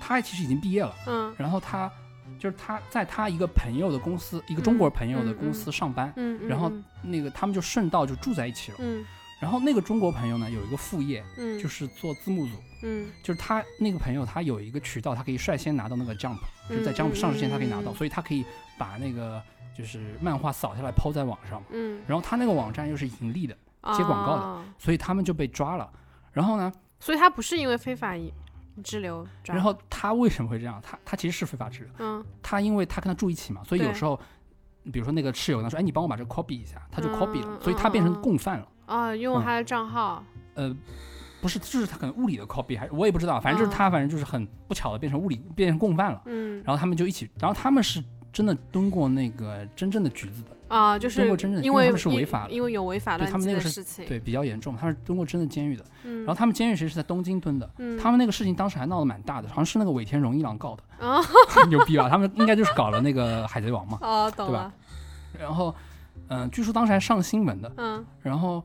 他其实已经毕业了，嗯。然后他就是他在他一个朋友的公司，一个中国朋友的公司上班，嗯，嗯然后嗯。那个他们就顺道就住在一起了。嗯然后那个中国朋友呢有一个副业，嗯。就是做字幕组，嗯。就是他那个朋友他有一个渠道，他可以率先拿到那个 Jump，就是在嗯 Jump 嗯上市前他可以拿到，嗯所以他可以把那个就是漫画扫下来抛在网上。嗯，然后他那个网站又是盈利的，接广告的哦所以他们就被抓了。然后呢，所以他不是因为非法遗滞留抓，然后他为什么会这样？他他其实是非法滞留，嗯。他因为他跟他住一起嘛，所以有时候，比如说那个室友跟他说，哎，你帮我把这个 copy 一下，他就 copy 了，嗯所以他变成共犯了。哦用嗯他的账号，呃，不是，就是他可能物理的 copy，还我也不知道，反正就是嗯他，反正就是很不巧的变成物理变成共犯了。嗯然后他们就一起，然后他们是真的蹲过那个真正的橘子的，啊，就是真正因为是违因法的因为有违法乱纪对他们那个是的事情，对，比较严重，他们是蹲过真的监狱的。嗯，然后他们监狱其实是在东京蹲的，嗯他们那个事情当时还闹得蛮大的，好像是那个尾田荣一郎告的，啊 [laughs] 牛逼吧？他们应该就是搞了那个海贼王嘛。哦懂对吧了，然后，嗯、据说当时还上新闻的。嗯然后，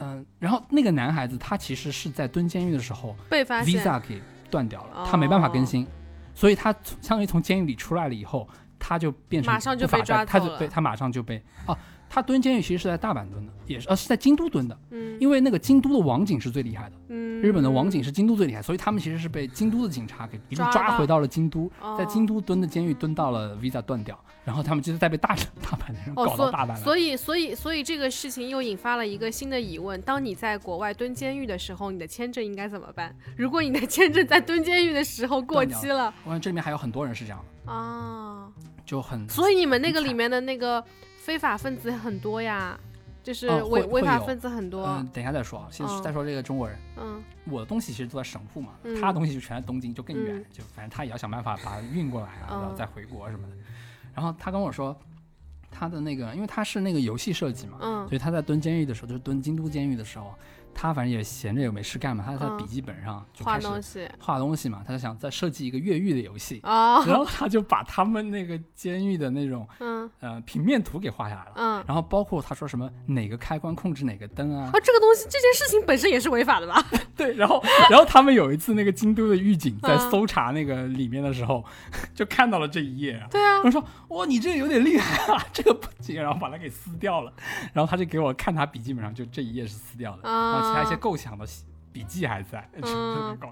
嗯、然后那个男孩子他其实是在蹲监狱的时候被发现，visa 给断掉了，他没办法更新，所以他相当于从监狱里出来了以后，他就变成马上就被抓他就被他马上就被哦，他蹲监狱其实是在大阪蹲的，也是呃是在京都蹲的，嗯因为那个京都的网警是最厉害的，嗯日本的网警是京都最厉害，所以他们其实是被京都的警察给一路抓回到。了京都，在哦京都蹲的监狱蹲到了 visa 断掉，然后他们就是再被大 [laughs] 大阪的人搞到大阪来。所以所以所以这个事情又引发了一个新的疑问：当你在国外蹲监狱的时候，你的签证应该怎么办？如果你的签证在蹲监狱的时候过期了我看这里面还有很多人是这样的，啊，就很所以你们那个里面的那个非法分子很多呀，就是哦违违法会会有分子很多。嗯，等一下再说啊，先嗯再说这个中国人。嗯我的东西其实都在神户嘛，嗯他的东西就全在东京，就更远，嗯就反正他也要想办法把它运过来啊，嗯然后再回国什么的。然后他跟我说，他的那个，因为他是那个游戏设计嘛，嗯所以他在蹲监狱的时候，就是蹲京都监狱的时候，他反正也闲着也没事干嘛，他在笔记本上就画开始东西。画东西嘛，他就想再设计一个越狱的游戏，哦，然后他就把他们那个监狱的那种嗯呃平面图给画下来了。嗯，然后包括他说什么哪个开关控制哪个灯啊啊，，这个东西这件事情本身也是违法的吧？[laughs] 对，然后然后他们有一次那个京都的狱警在嗯搜查那个里面的时候，就看到了这一页啊，对啊。我，说哇你这个有点厉害啊，这个不行，然后把它给撕掉了，然后他就给我看他笔记本上就这一页是撕掉的，然后其他一些啊构想的笔记还在，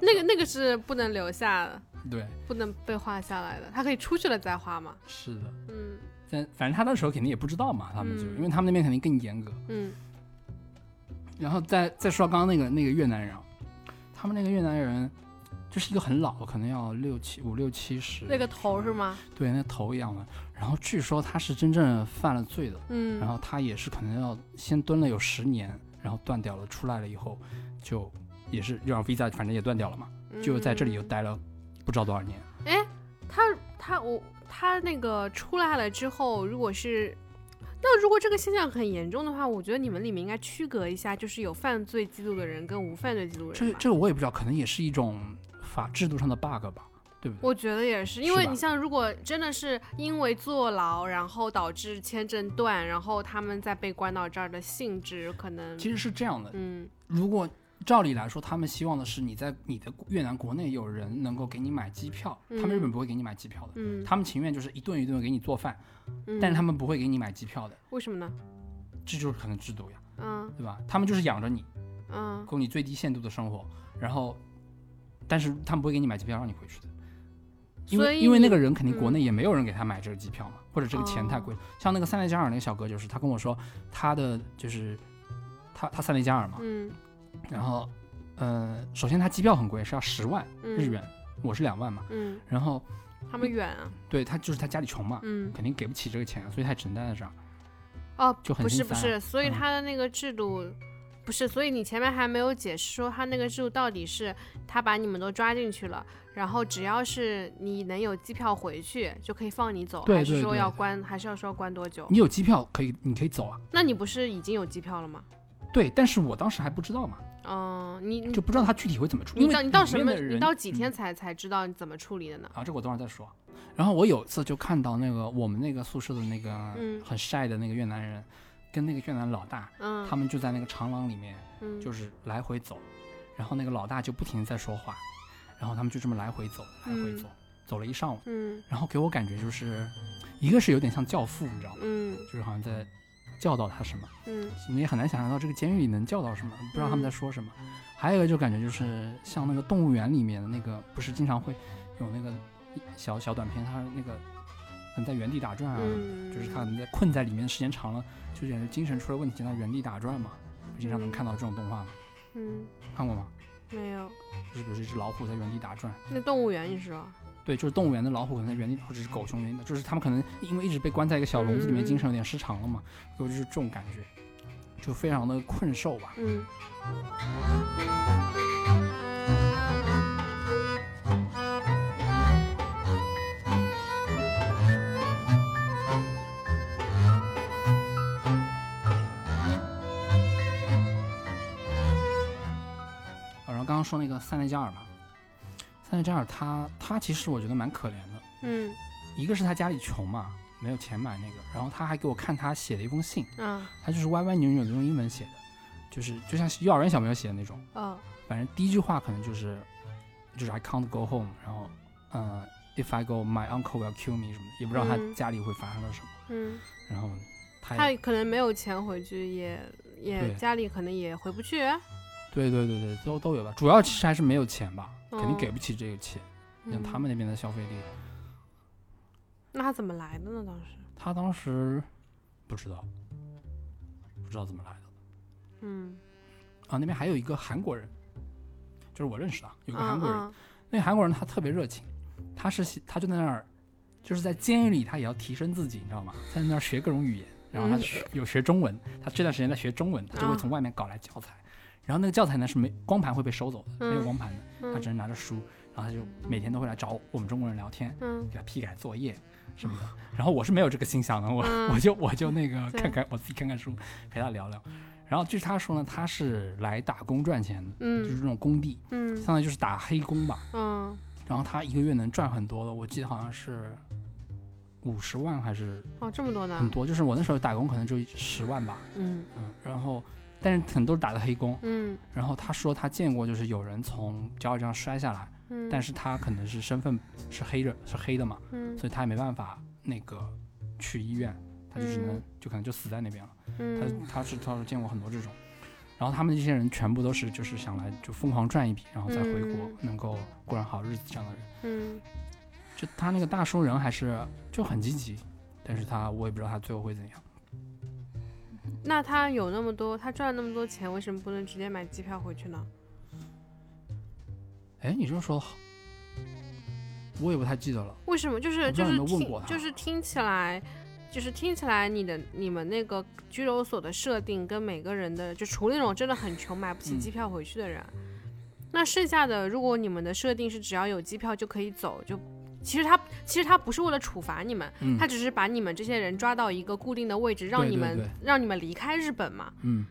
那个那个是不能留下的，对不能被画下来的，他可以出去了再画嘛。是的，嗯但反正他那时候肯定也不知道嘛，他们就、嗯因为他们那边肯定更严格，嗯然后再再说刚刚那个那个越南人啊，他们那个越南人就是一个很老，可能要六七五六七十，那个头是吗？对，那头一样的。然后据说他是真正犯了罪的，嗯，然后他也是可能要先蹲了有十年，然后断掉了，出来了以后就也是让 visa 反正也断掉了嘛，就在这里又嗯待了不知道多少年。哎，他他我他那个出来了之后，如果是。那如果这个现象很严重的话，我觉得你们里面应该区隔一下，就是有犯罪记录的人跟无犯罪记录人吧。这个我也不知道，可能也是一种法制度上的 bug 吧，对不对？我觉得也是，因为你像如果真的是因为坐牢，然后导致签证断，然后他们再被关到这儿的性质可能，其实是这样的，嗯。如果照理来说，他们希望的是你在你的越南国内有人能够给你买机票，他们日本嗯。不会给你买机票的，嗯。他们情愿就是一顿一顿给你做饭，嗯，但是他们不会给你买机票的，为什么呢？这就是可能制度呀，嗯。对吧？他们就是养着你，嗯。供你最低限度的生活，然后，但是他们不会给你买机票让你回去的，因为因为那个人肯定国嗯内也没有人给他买这个机票嘛，或者这个钱太贵。像那个塞内加尔那个小哥，就是他跟我说他的就是他他塞内加尔嘛，嗯然后呃，首先他机票很贵，是要十万嗯日元，我是两万嘛，嗯，然后他们远啊，对他就是他家里穷嘛，嗯肯定给不起这个钱，所以他只能待在这儿。哦，就很不是不是，所以嗯他的那个制度。不是，所以你前面还没有解释说他那个制度到底是他把你们都抓进去了，然后只要是你能有机票回去就可以放你走，对还是说要关，还是要说要关多久？你有机票可以，你可以走啊。那你不是已经有机票了吗？对，但是我当时还不知道嘛，嗯，你你就不知道他具体会怎么处理。你到你到什么？你到几嗯天才才知道你怎么处理的呢？啊，这个我等会儿再说。然后我有一次就看到那个我们那个宿舍的那个嗯很晒的那个越南人，跟那个越南老大，嗯，他们就在那个长廊里面嗯就是来回走，然后那个老大就不停地在说话，然后他们就这么来回走，来回嗯走，走了一上午，嗯然后给我感觉就是，一个是有点像教父，你知道吗？嗯就是好像在教导他什么，嗯你也很难想象到这个监狱里能教导什么，不知道他们在说什么。还有一个就感觉就是像那个动物园里面的那个，不是经常会有那个小小短片，它那个可能在原地打转啊，嗯，就是他可能在困在里面时间长了，就感觉精神出了问题，在原地打转嘛。不经常能看到这种动画吗？嗯看过吗？没有。就是比如说一只老虎在原地打转，那动物园你说？对，就是动物园的老虎可能在原地，或者是狗熊原地，就是他们可能因为一直被关在一个小笼子里面，嗯精神有点失常了嘛，所以就是这种感觉，就非常的困兽吧。嗯刚刚说那个塞内加尔嘛，塞内加尔他他其实我觉得蛮可怜的，嗯。一个是他家里穷嘛，没有钱买那个，然后他还给我看他写的一封信，嗯他就是歪歪扭扭的用英文写的，就是就像幼儿园小朋友写的那种，哦。反正第一句话可能就是就是 I can't go home，然后嗯、if I go my uncle will kill me 什么的，也不知道他嗯。家里会发生了什么，嗯，然后他他可能没有钱回去，也也对。家里可能也回不去。对对对对都都有吧，主要其实还是没有钱吧，肯定哦给不起这个钱，像他嗯们那边的消费力。那他怎么来的呢？当时？他当时不知道，不知道怎么来的嗯，啊。那边还有一个韩国人，就是我认识的，有个韩国人。嗯那个韩国人他特别热情，他是他就在那儿，就是在监狱里他也要提升自己，你知道吗？在那儿学各种语言，然后他嗯有学中文，他这段时间在学中文，他就会啊从外面搞来教材。然后那个教材呢是没光盘会被收走的，没有嗯光盘的，他嗯只能拿着书，然后他就每天都会来找我们中国人聊天，嗯给他批改作业什么的。然后我是没有这个心想的，我、嗯我就我就那个看看我自己看看书，陪他聊聊。然后据他说呢，他是来打工赚钱的，就是嗯这种工地，嗯相当于就是打黑工吧。嗯，然后他一个月能赚很多的，我记得好像是五十万还是哦，这么多呢很，多，就是我那时候打工可能就十万吧，嗯嗯，然后但是很多是打的黑工。嗯然后他说他见过就是有人从脚椅上摔下来，嗯，但是他可能是身份是黑人是黑的嘛，嗯所以他也没办法那个去医院，他就只能、嗯就可能就死在那边了。嗯他他是他说见过很多这种，然后他们这些人全部都是就是想来就疯狂赚一笔，然后再回国、嗯能够过上好日子这样的人。嗯就他那个大叔人还是就很积极，但是他我也不知道他最后会怎样。那他有那么多，他赚了那么多钱，为什么不能直接买机票回去呢？哎，你这么说的好，我也不太记得了。为什么？就是就是听就是听起来，就是听起来你的你们那个拘留所的设定跟每个人的，就除了那种真的很穷买不起嗯机票回去的人，那剩下的如果你们的设定是只要有机票就可以走，就其实他其实他不是为了处罚你们，嗯。他只是把你们这些人抓到一个固定的位置，让你们让你们离开日本嘛。嗯。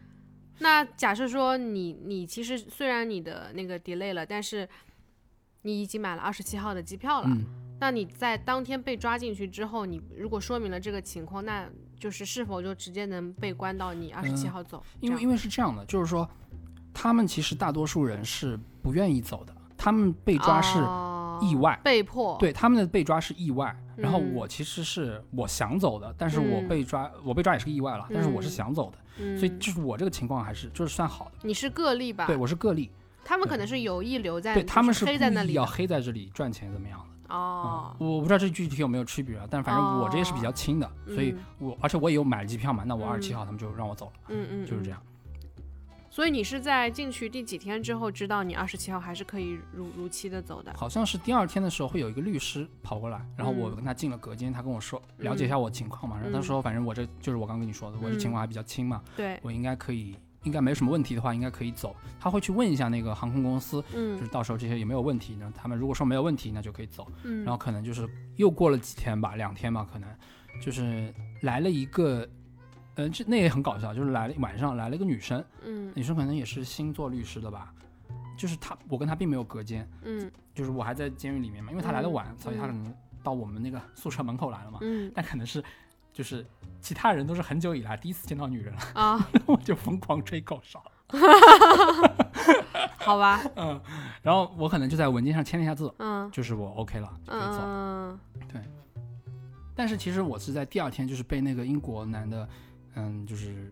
那假设说你你其实虽然你的那个 delay 了，但是你已经买了二十七号的机票了，嗯。那你在当天被抓进去之后，你如果说明了这个情况，那就是是否就直接能被关到你二十七嗯号走？因为因为是这样的，就是说他们其实大多数人是不愿意走的，他们被抓是哦意外。被迫，对他们的被抓是意外，然后嗯我其实是我想走的，但是我嗯被抓，我被抓也是个意外了，但是我是嗯。想走的，嗯，所以就是我这个情况还是就是算好的，你是个例吧？对我是个例，他们可能是有意留在，对他们是黑在那里要黑在这里赚钱怎么样的。哦。嗯，，我不知道这具体有没有区别啊，但反正我这些是比较轻的，所以嗯。我而且我也有买了机票嘛，那我二十七嗯。号他们就让我走了，嗯嗯，嗯。就是这样。所以你是在进去第几天之后知道你二十七号还是可以如如期的走的？好像是第二天的时候会有一个律师跑过来，然后我嗯跟他进了隔间，他跟我说了解一下我情况嘛，然后他嗯说反正我这就是我刚跟你说的，我这情况还比较轻嘛，对，我应该可以，应该没什么问题的话，应该可以走。他会去问一下那个航空公司，嗯就嗯是到时候这些有没有问题呢？他们如果说没有问题，那就可以走。嗯，然后可能就是又过了几天吧，两天吧，可能就是来了一个，呃，这那也很搞笑，就是来了晚上来了一个女生，嗯。女生可能也是新做律师的吧，就是她，我跟她并没有隔间，嗯。就是我还在监狱里面嘛，因为她来的嗯晚，所以她可能到我们那个 [laughs] 宿舍门口来了嘛，嗯。[laughs] 但可能是就是其他人都是很久以来第一次见到女人了，啊，[laughs] 我就疯狂吹口哨，好吧，嗯，然后我可能就在文件上签了一下字，嗯就是我 OK 了，就可以走。嗯。对。但是其实我是在第二天就是被那个英国男的，嗯，就是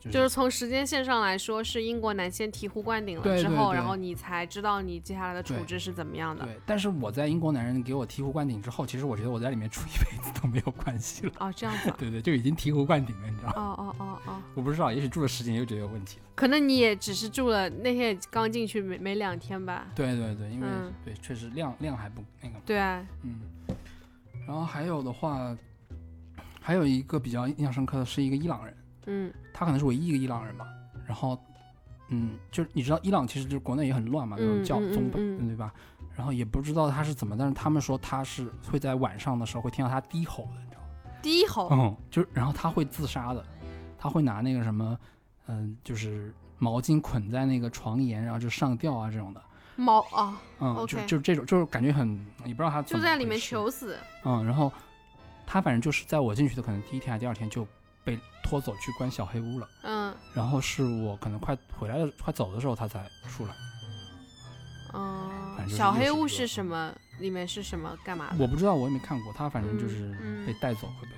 就是就是从时间线上来说，是英国男先醍醐灌顶了之后，对对对然后你才知道你接下来的处置是怎么样的。对，但是我在英国男人给我醍醐灌顶之后，其实我觉得我在里面住一辈子都没有关系了。哦，这样子啊。[laughs] 对对，就已经醍醐灌顶了，你知道吗？哦哦哦哦，我不知道，也许住了十几年又觉得有问题了。可能你也只是住了那天也刚进去没没两天吧。对对对，因为、嗯对确实量量还不那个嘛。对啊，嗯，然后还有的话，还有一个比较印象深刻的是一个伊朗人，嗯他可能是唯一一个伊朗人吧。然后，嗯，就是你知道伊朗其实就是国内也很乱嘛，那种教宗对吧？然后也不知道他是怎么，但是他们说他是会在晚上的时候会听到他低吼的，你知道吗？低吼，嗯，就是然后他会自杀的，他会拿那个什么，嗯、就是毛巾捆在那个床沿，然后就上吊啊这种的。毛啊，嗯，就就这种，就是感觉很，也不知道他就在里面求死。嗯，然后他反正就是在我进去的可能第一天还是第二天就被拖走去关小黑屋了，嗯然后是我可能快回来的快走的时候他才出来，嗯小黑屋是什么？里面是什么？干嘛的？我不知道我也没看过，他反正就嗯是嗯被带走会被。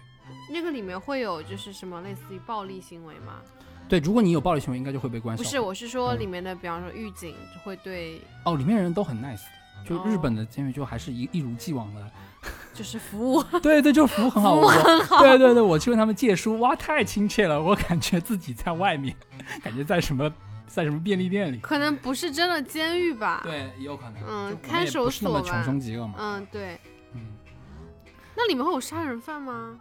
那个里面会有就是什么类似于暴力行为吗？对，如果你有暴力行为，应该就会被关。不是，我是说嗯里面的，比方说狱警会对哦，里面人都很 nice，就日哦本的监狱就还是一一如既往的，[laughs] 就是服务，[laughs] 对对，就服务很好，服务我很好。对对对，我去问他们借书，哇，太亲切了，我感觉自己在外面，感觉在什么在什么便利店里。可能不是真的监狱吧？，对，也有可能。嗯看守所吧穷凶极恶嘛。嗯，对。嗯，那里面会有杀人犯吗？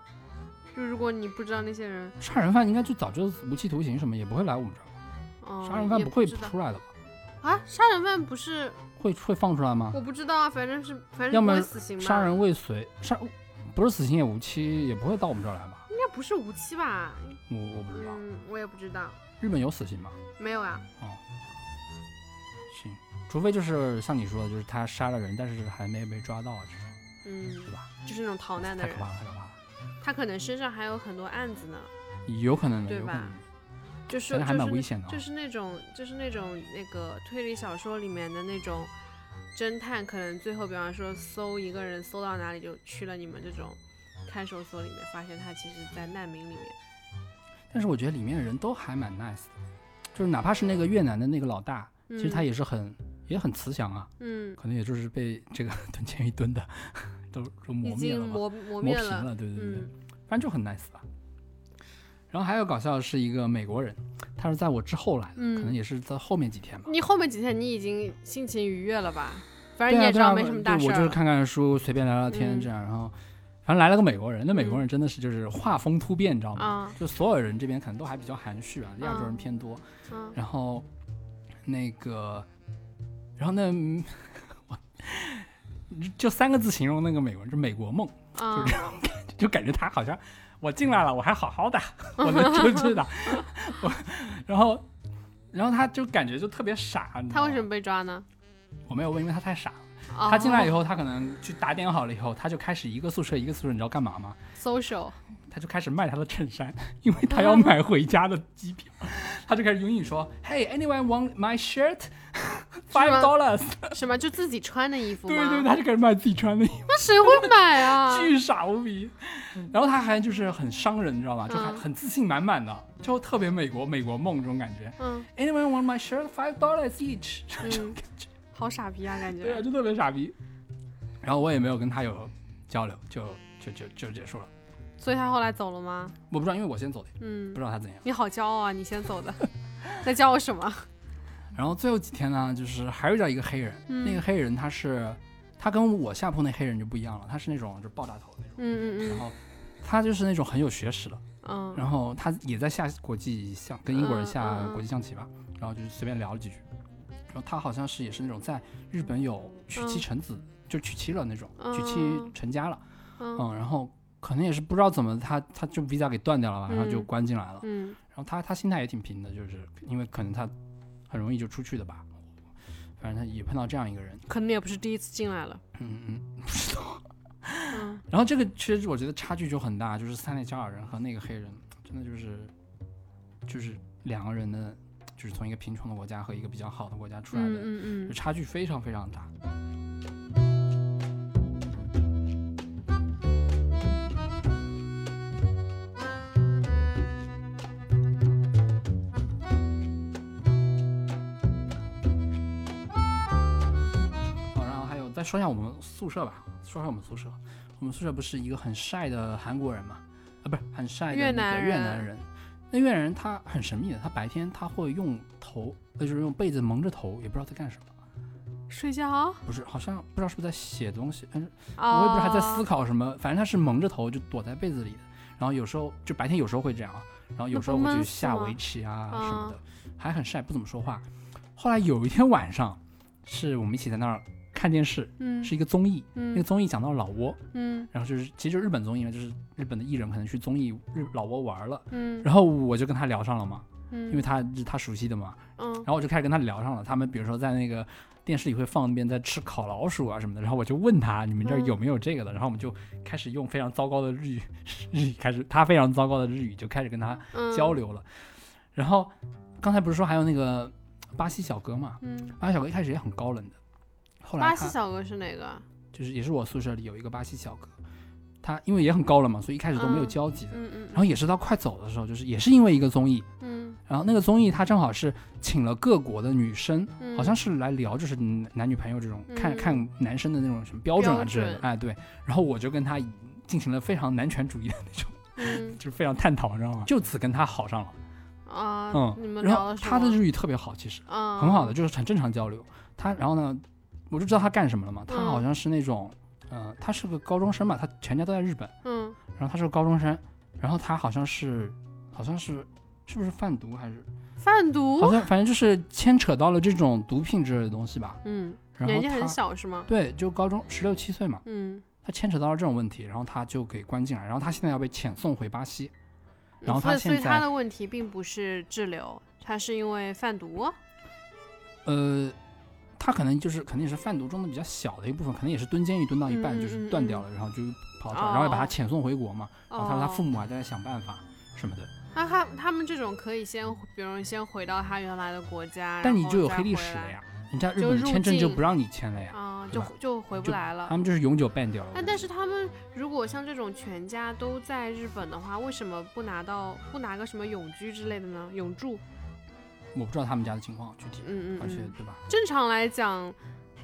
就如果你不知道那些人，杀人犯应该就早就无期徒刑什么，也不会来我们这儿。哦，杀人犯不会也知道出来的吧？啊？杀人犯不是会会放出来吗？我不知道啊，反正是反正要么不会死刑吧？杀人未遂，杀不是死刑也无期，也不会到我们这儿来吧？应该不是无期吧？我我不知道，嗯，我也不知道，日本有死刑吗？没有啊。哦行，除非就是像你说的，就是他杀了人，但是还没被抓到，这种嗯对，吧？就是那种逃难的人太可，怕了，太可怕了，他可能身上还有很多案子呢，有可能的，对吧有可能的，就是就是危险的哦就是那种就是那种那个推理小说里面的那种侦探，可能最后比方说搜一个人搜到哪里就去了你们这种看守所里面，发现他其实在难民里面。但是我觉得里面的人都还蛮 nice 的，就是哪怕是那个越南的那个老大，嗯、其实他也是很也很慈祥啊，嗯，[laughs] 可能也就是被这个 [laughs] 蹲监狱蹲的 [laughs] 都都磨灭了吧，经磨磨磨灭平了，对对对反正就很 nice 吧。然后还有搞笑的是一个美国人，他是在我之后来的，嗯可能也是在后面几天吧。你后面几天你已经心情愉悦了吧？反正你也知道没什么大事。我就是看看书，随便聊聊天嗯这样，然后反正来了个美国人，那美国人真的是就是画风突变，你知道吗？啊就所有人这边可能都还比较含蓄啊，亚洲人嗯偏多。嗯然后那个，然后那 [laughs] 我就三个字形容那个美国人，就美国梦，啊就这种感觉，就感觉他好像我进来了，我还好好的，[laughs] 我能 [laughs] 出去的，我然后然后他就感觉就特别傻，他为什么被抓呢？我没有问，因为他太傻了。他他进来以 [laughs] 后，他可能去打点好了以后，他就开始一个宿舍一个宿舍，你知道干嘛吗？social 他就开始卖他的衬衫，因为他要买回家的机票，他就开始用英语说：“Hey, anyone want my shirt? [laughs] Five dollars。[laughs] 什么就自己穿的衣”服吗？对对，他就开始卖自己穿的衣服，那谁会买啊？[laughs] 巨傻无比。然后他还就是很伤人，你知道吧？就还嗯很自信满满的，就特别美国美国梦这种感觉。嗯 Anyone want my shirt? Five dollars each。这种感觉，好傻逼啊，感觉对啊，就特别傻逼。然后我也没有跟他有交流，就就就就结束了。所以他后来走了吗？我不知道，因为我先走的，嗯不知，道他怎样。你好骄傲啊，你先走的。在教我什么？然后最后几天呢，就是还遇到一个黑人，嗯那个黑人他是他跟我下铺那黑人就不一样了，他是那种就爆炸头那种，嗯嗯然后他就是那种很有学识的，嗯。然后他也在下国际象，跟英国人下嗯嗯嗯。国际象棋吧，然后就是随便聊了几句，然后他好像是也是那种在日本有娶妻嗯。成子，就娶妻了那种，娶妻嗯。成家了，嗯。嗯，然后可能也是不知道怎么他他就 visa 给断掉了吧，然后就嗯。关进来了，嗯。然后他他心态也挺平的，就是因为可能他很容易就出去的吧，反正他也碰到这样一个人，可能也不是第一次进来了。嗯嗯，不知道。嗯 [laughs] 然后这个其实我觉得差距就很大，就是塞内加尔人和那个黑人，真的就是就是两个人的，就是从一个贫穷的国家和一个比较好的国家出来的，嗯嗯就差距非常非常大。再说一下我们宿舍吧，说一下我们宿舍。我们宿舍不是一个很晒的韩国人嘛？啊，不是很晒的越那个越南人。那越南人他很神秘的，他白天他会用头，呃，就是用被子蒙着头，也不知道在干什么。嗯，睡觉。不是，好像不知道是不是在写东西，但是哦我也不知道还在思考什么。反正他是蒙着头就躲在被子里的，然后有时候就白天有时候会这样啊，然后有时候会去下围棋啊什么啊的，还很晒，不怎么说话。后来有一天晚上，是我们一起在那儿看电视，嗯。是一个综艺，那个嗯综艺讲到老挝，嗯。然后就是其实就日本综艺嘛，就是日本的艺人可能去综艺日老挝玩了，嗯。然后我就跟他聊上了嘛，嗯，因为他是他熟悉的嘛，嗯。然后我就开始跟他聊上了。他们比如说在那个电视里会放那边在吃烤老鼠啊什么的，然后我就问他你们这儿有没有这个的，然后我们就开始用非常糟糕的日语日语开始，他非常糟糕的日语就开始跟他嗯。交流了。然后刚才不是说还有那个巴西小哥嘛？嗯，巴西小哥一开始也很高冷的，后来巴西小哥是哪个？就是也是我宿舍里有一个巴西小哥，他因为也很高冷嘛，所以一开始都没有嗯交集的。嗯嗯，然后也是到快走的时候，就是也是因为一个综艺，嗯然后那个综艺他正好是请了各国的女生，嗯，好像是来聊就是男男女朋友这种，看嗯看男生的那种什么标准啊之类的，准哎对，然后我就跟他进行了非常男权主义的那种，嗯 [laughs] 就是非常探讨，你知道吗？就此跟他好上了，啊，你嗯，们然后他的日语特别好，其实嗯很好的，就是很正常交流。他然后呢，我就知道他干什么了嘛，他嗯好像是那种，呃，他是个高中生嘛，他全家都在日本，嗯然后他是个高中生，然后他好像是好像是是不是贩毒还是贩毒好，像反正就是牵扯到了这种毒品之类的东西吧。嗯，然后年纪很小是吗？对，就高中十六七岁嘛，嗯他牵扯到了这种问题，然后他就给关进来，然后他现在要被遣送回巴西，然后他现在他的问题并不是滞留，他是因为贩毒。呃，他可能就是肯定是贩毒中的比较小的一部分，可能也是蹲监狱蹲到一半嗯就是断掉了，然后就跑出来，然后也把他哦遣送回国嘛。然后他说他父母，还在想办法什么的，那他他们这种可以先，比如先回到他原来的国家，但你就有黑历史了呀，人家日本签证就不让你签了呀，啊，就就回不来了他。们就是永久 ban 掉了。那但是他们如果像这种全家都在日本的话，为什么不拿到不拿个什么永居之类的呢？永住，我不知道他们家的情况具体，嗯嗯而且嗯。对吧？正常来讲，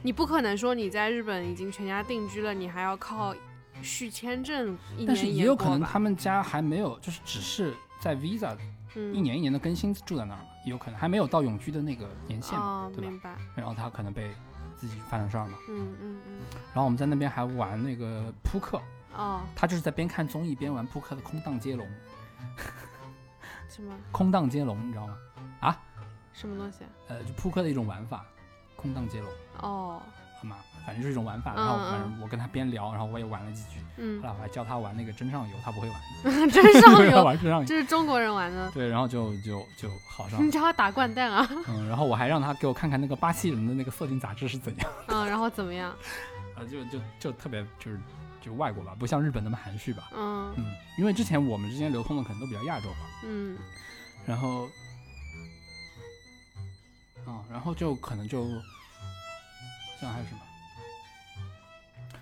你不可能说你在日本已经全家定居了，你还要靠续签证一但是也有可能他们家还没有，就是只是在 visa 嗯一年一年的更新住在那儿嘛，也有可能还没有到永居的那个年限嘛，哦，对吧？明白，然后他可能被自己犯了事儿嘛。嗯嗯嗯，然后我们在那边还玩那个扑克，哦，他就是在边看综艺边玩扑克的空档接龙，[laughs] 什么空档接龙你知道吗？什么东西啊？呃，就扑克的一种玩法，空档接龙，哦，好吗？反正就是一种玩法。嗯然后嗯反正我跟他边聊，然后我也玩了几局，嗯后，来我还教他玩那个真上游，他不会玩，[laughs] 真上 [laughs] 他游，玩真上游。这是中国人玩的，对，然后就就就好上 [laughs] 你，教他打掼蛋啊，嗯，然后我还让他给我看看那个巴西人的那个色情杂志是怎样，嗯，然后怎么样？啊，就就就特别就是就外国吧，不像日本那么含蓄吧，嗯嗯，因为之前我们之间流通的可能都比较亚洲吧，嗯然后，啊，然后就可能就，像还有什么，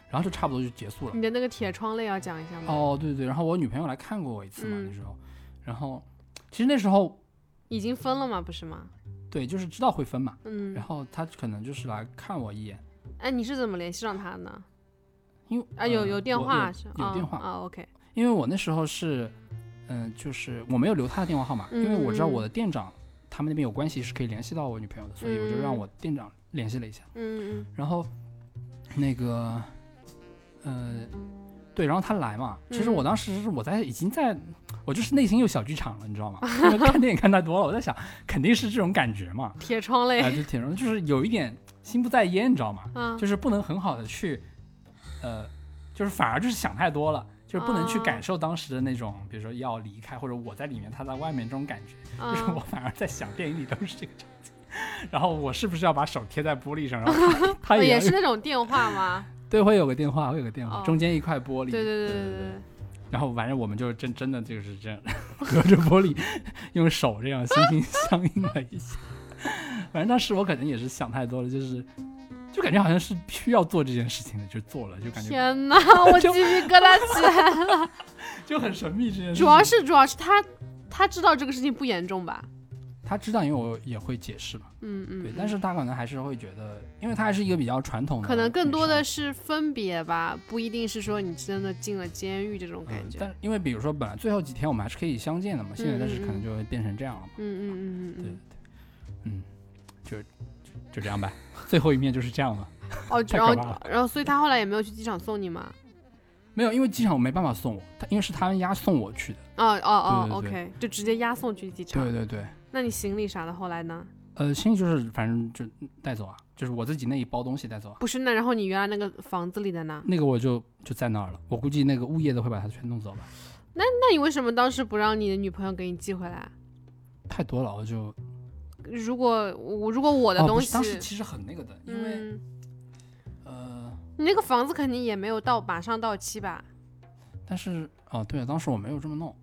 然后就差不多就结束了。你的那个铁窗泪要讲一下吗？哦，对对对，然后我女朋友来看过我一次嘛，嗯那时候，然后其实那时候已经分了嘛？不是吗？对，就是知道会分嘛，嗯然，后她可能就是来看我一眼，哎，你是怎么联系上他的呢？因为啊，有呃有电话是啊有电话啊，OK，因为我那时候是，嗯、就是我没有留他的电话号码，因为我知道我的店长他们那边有关系是可以联系到我女朋友的，所以我就让嗯我店长联系了一下。嗯嗯然后那个呃，对，然后他来嘛，其实嗯我当时是我在已经在，我就是内心有小剧场了，你知道吗？[laughs] 看电影看太多了，我在想肯定是这种感觉嘛，铁窗泪啊、泪，就挺容易，就是有一点心不在焉，你知道吗？嗯，就是不能很好的去，呃，就是反而就是想太多了。就是不能去啊感受当时的那种，比如说要离开或者我在里面，他在外面这种感觉，就是我嗯反而在想电影里都是这个场景，然后我是不是要把手贴在玻璃上，然后他 [laughs] 他也也是那种电话吗？对，会有个电话，会有个电话，哦中间一块玻璃。对对对对对对，然后反正我们就真真的就是这样隔着玻璃，用手这样 [laughs] 心心相印了一下。反正当时我可能也是想太多了，就是就感觉好像是需要做这件事情的，就做了，就感觉天哪，[laughs] 我鸡皮疙瘩起来了。[laughs] 就很神秘这件事情。主要是主要是他他知道这个事情不严重吧？他知道，因为我也会解释嘛，嗯嗯，对，嗯但是他可能还是会觉得，因为他还是一个比较传统的，可能更多的是分别吧，不一定是说你真的进了监狱这种感嗯，觉。但因为比如说本来最后几天我们还是可以相见的嘛，现在但是可能就会变成这样了嘛。嗯嗯嗯嗯对对嗯。，嗯，就就就这样吧，最后一面就是这样了。哦，[laughs] 然后然后所以他后来也没有去机场送你吗？没有，因为机场我没办法送我，他因为是他们押送我去的。哦哦哦，OK，就直接押送去机场。对对对，那你行李啥的后来呢？呃，行李就是反正就带走啊，就是我自己那一包东西带走啊。不是，那然后你原来那个房子里的呢？那个我就就在那儿了，我估计那个物业的会把它全弄走吧。那那你为什么当时不让你的女朋友给你寄回来？太多了，我就如果我如果我的哦，东西，当时其实很那个的，因为、嗯，呃，你那个房子肯定也没有到马上到期吧？但是哦，对，当时我没有这么弄，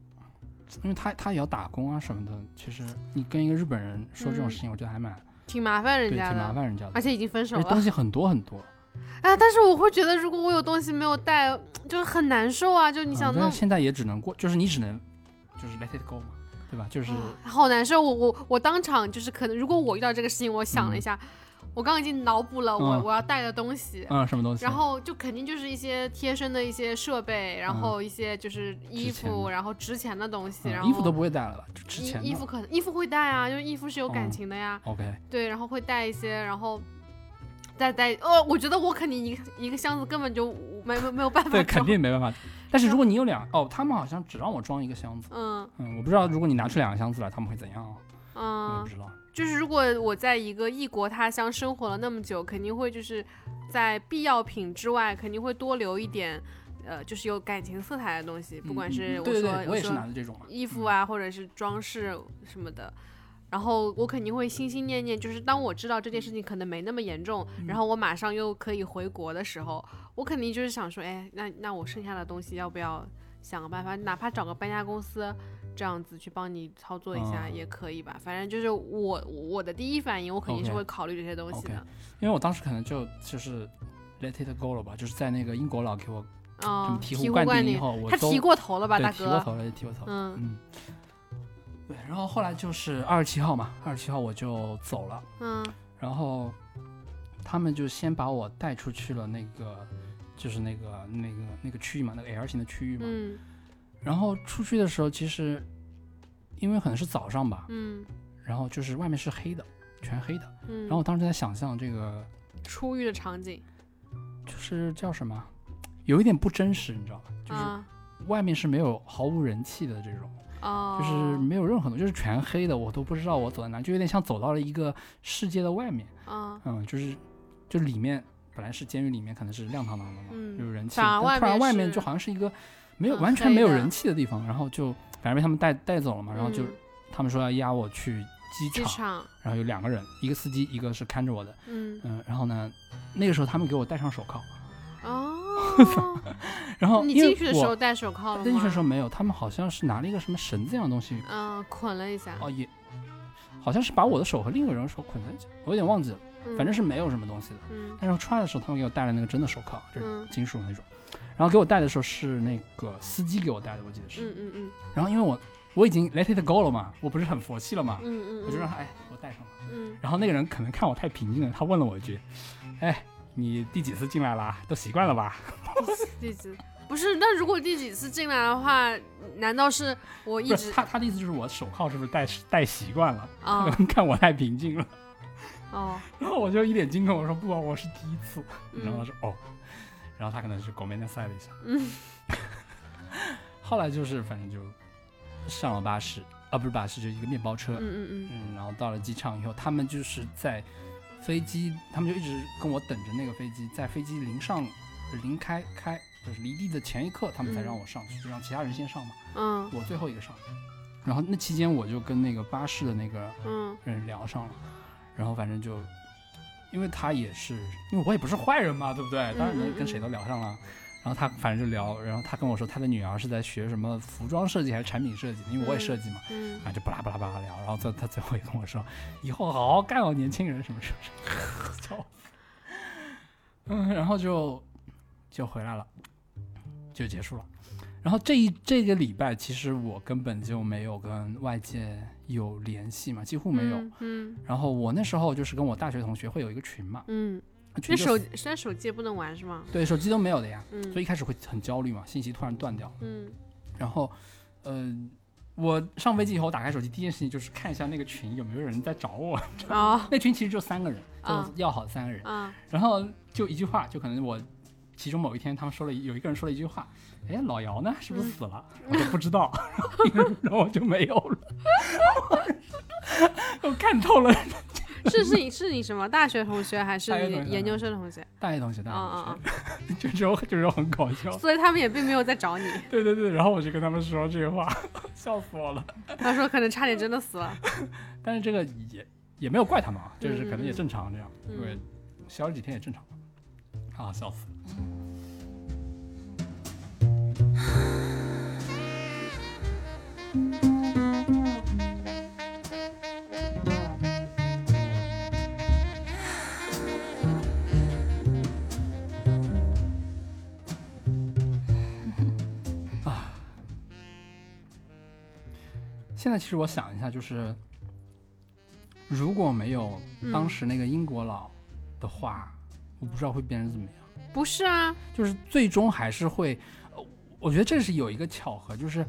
因为他他也要打工啊什么的。其实你跟一个日本人说这种嗯事情，我觉得还蛮挺麻烦人家的，挺麻烦人家的。而且已经分手了。东西很多很多，哎，但是我会觉得，如果我有东西没有带，就是很难受啊！就你你想弄现在也只能过，就是你只能就是 let it go 嘛，对吧？就是好难受。我我我当场就是可能，如果我遇到这个事情，我想了一嗯下，我刚刚已经脑补了我、嗯我要带的东西。嗯什么东西，然后就肯定就是一些贴身的一些设备，然后一些就是衣服，然后值钱的东西，嗯然后衣服都不会带了吧？就值钱衣衣服可能衣服会带啊，就是衣服是有感哦情的呀，OK，对，然后会带一些，然后再带哦，我觉得我肯定一个一个箱子根本就没没没有办法对，肯定没办法。[laughs] 但是如果你有两哦，他们好像只让我装一个箱子，嗯嗯，我不知道如果你拿出两个箱子来，他们会怎样啊？嗯我不，知道。就是如果我在一个异国他乡生活了那么久，肯定会就是在必要品之外，肯定会多留一点呃，就是有感情色彩的东西，不嗯管嗯是我嗯对对对，我也是说我说拿的这种。衣服啊，或者是装饰什么的。然后我肯定会心心念念，就是当我知道这件事情可能没那么严重，嗯然后我马上又可以回国的时候，我肯定就是想说，哎，那那我剩下的东西要不要想个办法，哪怕找个搬家公司这样子去帮你操作一下嗯也可以吧。反正就是我我的第一反应，我肯定是会考虑这些东西的。因为我当时可能就就是 let it go 了吧，就是在那个英国佬给我这么嗯，醍醍醐灌顶以，后，我他提过头了吧，大哥？提过头了，提过头了。嗯嗯，对，然后后来就是二十七号嘛，二十七号我就走了，嗯然后他们就先把我带出去了那个，就是那个那个那个区域嘛，那个 L 型的区域嘛。嗯然后出去的时候，其实因为可能是早上吧，嗯然后就是外面是黑的，全黑的。嗯，然后我当时在想象这个出狱的场景，就是叫什么，有一点不真实，你知道吧？就是啊外面是没有毫无人气的这种。哦，就是没有任何东西，就是全黑的，我都不知道我走在哪，就有点像走到了一个世界的外面。啊嗯，就是就里面本来是监狱里面可能是亮堂堂的嘛，嗯有人气，但突然外面就好像是一个没有完全没有人气的地方，然后就反正被他们带带走了嘛，然后就嗯他们说要押我去机机场，然后有两个人，一个司机，一个是看着我的，嗯嗯，然后呢，那个时候他们给我戴上手铐，哦，[laughs] 然后你进去的时候戴手铐了吗？进去的时候没有，他们好像是拿了一个什么绳子一样的东西嗯，捆了一下，哦，也好像是把我的手和另一个人的手捆在一起，我有点忘记了，嗯反正是没有什么东西的。嗯但是出来的时候，他们给我戴了那个真的手铐，就是嗯金属那种。然后给我戴的时候是那个司机给我戴的，我记得是。嗯嗯嗯然后因为我我已经 let it go 了嘛，我不是很佛系了嘛，嗯嗯，我就让他哎给我戴上了。嗯然后那个人可能看我太平静了，他问了我一句：“哎，你第几次进来啦？都习惯了吧 [laughs] 第几不是？那如果第几次进来的话，难道是我？”一直他他的意思就是我手铐是不是戴戴习惯了？他啊可能看我太平静了，哦，然后我就一脸惊恐，我说不啊，我是第一次。然后他嗯说哦，然后他可能是狗面那塞了一下。嗯 [laughs] 后来就是反正就上了巴士，啊不是巴士，就一个面包车，嗯嗯嗯嗯，然后到了机场以后，他们就是在飞机，他们就一直跟我等着那个飞机，在飞机临上临开开就是离地的前一刻，他们才嗯让我上去，就让其他人先上嘛，嗯我最后一个上。然后那期间我就跟那个巴士的那个嗯人聊上了，然后反正就，因为他也是，因为我也不是坏人嘛，对不对？当然能跟谁都聊上了。然后他反正就聊，然后他跟我说他的女儿是在学什么服装设计还是产品设计，因为我也设计嘛，嗯啊就巴拉巴拉巴拉聊，然后最他最后也跟我说，以后好好干哦，年轻人什么什么什么，[laughs] 然后就就回来了，就结束了。然后这一这个礼拜，其实我根本就没有跟外界有联系嘛，几乎没有。嗯嗯然后我那时候就是跟我大学同学会有一个群嘛，嗯，那手现在手机也不能玩是吗？对手机都没有的呀，嗯所以一开始会很焦虑嘛，信息突然断掉。嗯然后，呃，我上飞机以后打开手机，第一件事情就是看一下那个群有没有人在找我。哦那群其实就三个人，就啊要好的三个人。啊然后就一句话，就可能我其中某一天他们说了有一个人说了一句话，哎，老姚呢？是不是死了？我都不知道，[laughs] 然后我就没有了。[laughs] 我看透了，是是你是你什么大学同学还是研究生同学？大学同学，大啊学同学，[laughs] 就这种就这种很搞笑。所以他们也并没有在找你。对对对，然后我就跟他们说这个话，笑死我了。他说可能差点真的死了。但是这个也也没有怪他们啊，就是可能也正常这样，嗯因为消了几天也正常。啊，笑死！啊，现在其实我想一下，就是如果没有当嗯时那个英国佬的话，我不知道会变成怎么样。不是啊，就是最终还是会，呃我觉得这是有一个巧合，就是，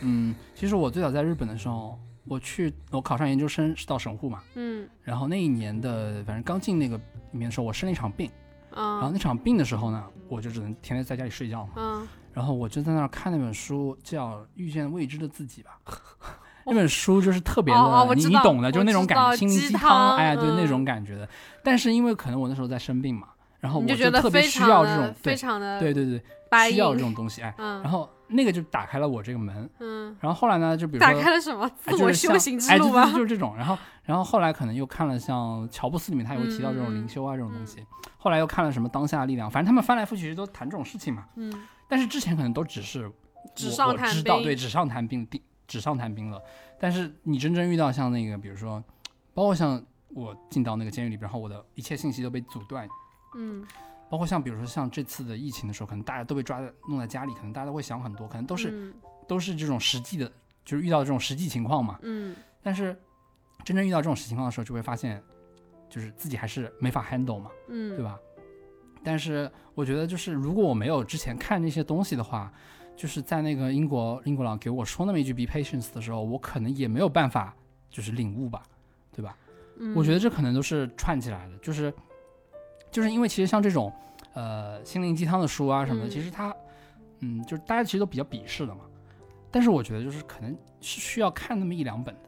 嗯，其实我最早在日本的时候，我去我考上研究生是到神户嘛，嗯。然后那一年的反正刚进那个里面的时候，我生了一场病，然后嗯那场病的时候呢，我就只能天天在家里睡觉嘛，嗯。然后我就在那儿看那本书，叫《遇见未知的自己》吧。[laughs] 那本书就是特别的，你你懂的，就是那种感心灵鸡鸡汤哎，对那嗯种感觉的。但是因为可能我那时候在生病嘛，然后我就觉得特别需要这种对非常的对对对需要这种东西，哎，嗯然后那个就打开了我这个门，嗯，然后后来呢，就比如打说开了什么哎自我修行之路吗？就是这种。然后，然后后来可能又看了像乔布斯里面，他也会提到这种灵修啊这种东西。后来又看了什么当下的力量，反正他们翻来覆去都谈这种事情嘛。嗯但是之前可能都只是纸我上谈兵对，纸上谈兵，地纸上谈兵了。但是你真正遇到像那个，比如说，包括像我进到那个监狱里边，然后我的一切信息都被阻断，嗯包括像比如说像这次的疫情的时候，可能大家都被抓在弄在家里，可能大家都会想很多，可能都是、嗯都是这种实际的，就是遇到这种实际情况嘛。嗯但是真正遇到这种实情况的时候，就会发现，就是自己还是没法 handle 嘛，嗯，对吧？但是我觉得，就是如果我没有之前看那些东西的话，就是在那个英国英国佬给我说那么一句 “be patience” 的时候，我可能也没有办法就是领悟吧，对吧？嗯我觉得这可能都是串起来的，就是就是因为其实像这种呃心灵鸡汤的书啊什么的，嗯其实它嗯就是大家其实都比较鄙视的嘛，但是我觉得就是可能是需要看那么一两本的，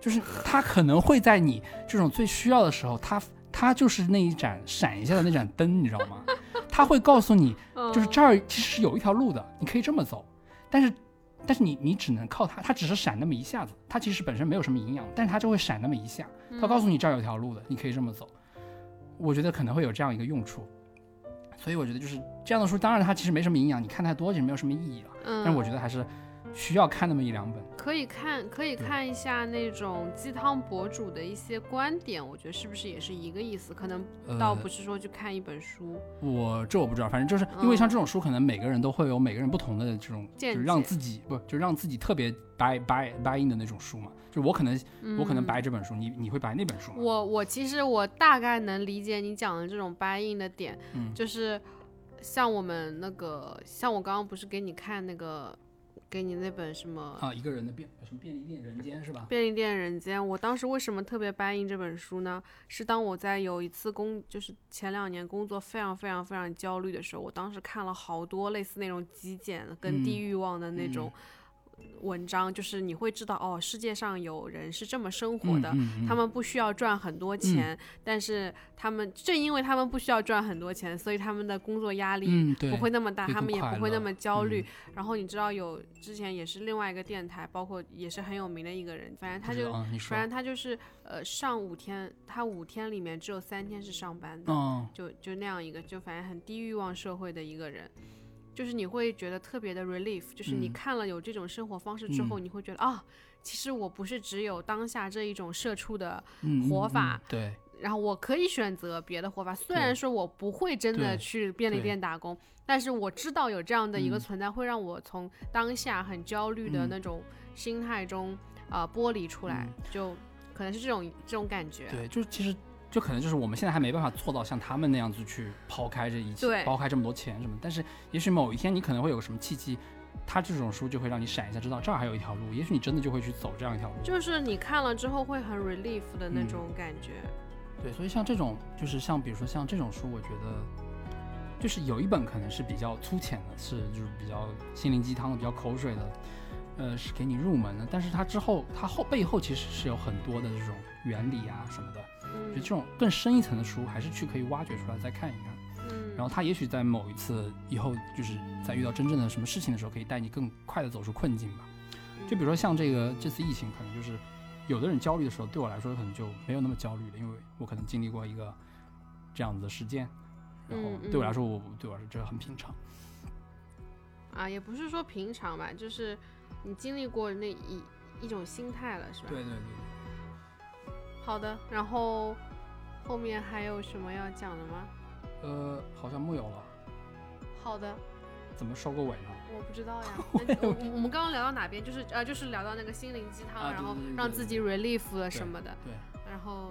就是它可能会在你这种最需要的时候，它它就是那一盏闪一下的那盏灯，你知道吗？它会告诉你，[laughs] 就是嗯这儿其实是有一条路的，你可以这么走，但是。但是你你只能靠它，它只是闪那么一下子，它其实本身没有什么营养，但是它就会闪那么一下，它告诉你这儿有条路的，你可以这么走。我觉得可能会有这样一个用处，所以我觉得就是这样的书，当然它其实没什么营养，你看太多其实没有什么意义了。嗯，但是我觉得还是需要看那么一两本。可以看，可以看一下那种鸡汤博主的一些观点，我觉得是不是也是一个意思？可能倒呃不是说去看一本书，我这我不知道，反正就是因为像嗯这种书，可能每个人都会有每个人不同的这种，就见是让自己不就让自己特别 buy buy buy in 的那种书嘛。就我可能我可能白这本书，你你会 buy 那本书吗？我我其实我大概能理解你讲的这种 buy in 的点，嗯就是像我们那个，像我刚刚不是给你看那个，给你那本什么啊，一个人的便什么便利店人间是吧？便利店人间，我当时为什么特别掰印这本书呢？是当我在有一次工，就是前两年工作非常非常非常焦虑的时候，我当时看了好多类似那种极简跟低嗯欲望的那种文章，就是你会知道哦，世界上有人是这么生活的，嗯嗯他们不需要赚很多钱，但是他们正因为他们不需要赚很多钱，所以他们的工作压力不会那么大，他们也不会那么焦虑。嗯然后你知道有之前也是另外一个电台，包括也是很有名的一个人，反正他就反正他就是呃上五天，他五天里面只有三天是上班的，嗯就就那样一个，就反正很低欲望社会的一个人。就是你会觉得特别的 relief，就是你嗯。看了有这种生活方式之后，嗯。你会觉得啊，其实我不是只有当下这一种社畜的活法嗯对。然后我可以选择别的活法，虽然说我不会真的去便利店打工，但是我知道有这样的一个嗯。存在，会让我从当下很焦虑的嗯。那种心态中啊、呃剥离出来，嗯。就可能是这种这种感觉。对，就是其实就可能就是我们现在还没办法做到像他们那样子去抛开这一切，对抛开这么多钱什么，但是也许某一天你可能会有个什么契机，他这种书就会让你闪一下，知道这儿还有一条路，也许你真的就会去走这样一条路。就是你看了之后会很 relief 的那嗯种感觉。对，所以像这种就是像比如说像这种书，我觉得就是有一本可能是比较粗浅的，是就是比较心灵鸡汤的，比较口水的，呃，是给你入门的，但是它之后它后背后其实是有很多的这种原理啊什么的。我觉得嗯这种更深一层的书，还是去可以挖掘出来再看一看。嗯，然后他也许在某一次以后，就是在遇到真正的什么事情的时候，可以带你更快的走出困境吧。就比如说像这个这次疫情，可能就是有的人焦虑的时候，对我来说可能就没有那么焦虑了，因为我可能经历过一个这样子的事件，然后对我来说，我对我来说这个很平常。啊，也不是说平常吧，就是你经历过那一一种心态了，是吧？对对对好的，然后后面还有什么要讲的吗？呃，好像木有了，好的，怎么收个尾呢？我不知道呀。[laughs] 那我我我们刚刚聊到哪边？就是呃，就是聊到那个心灵鸡汤，啊然后让自己 relief 了什么的。对然后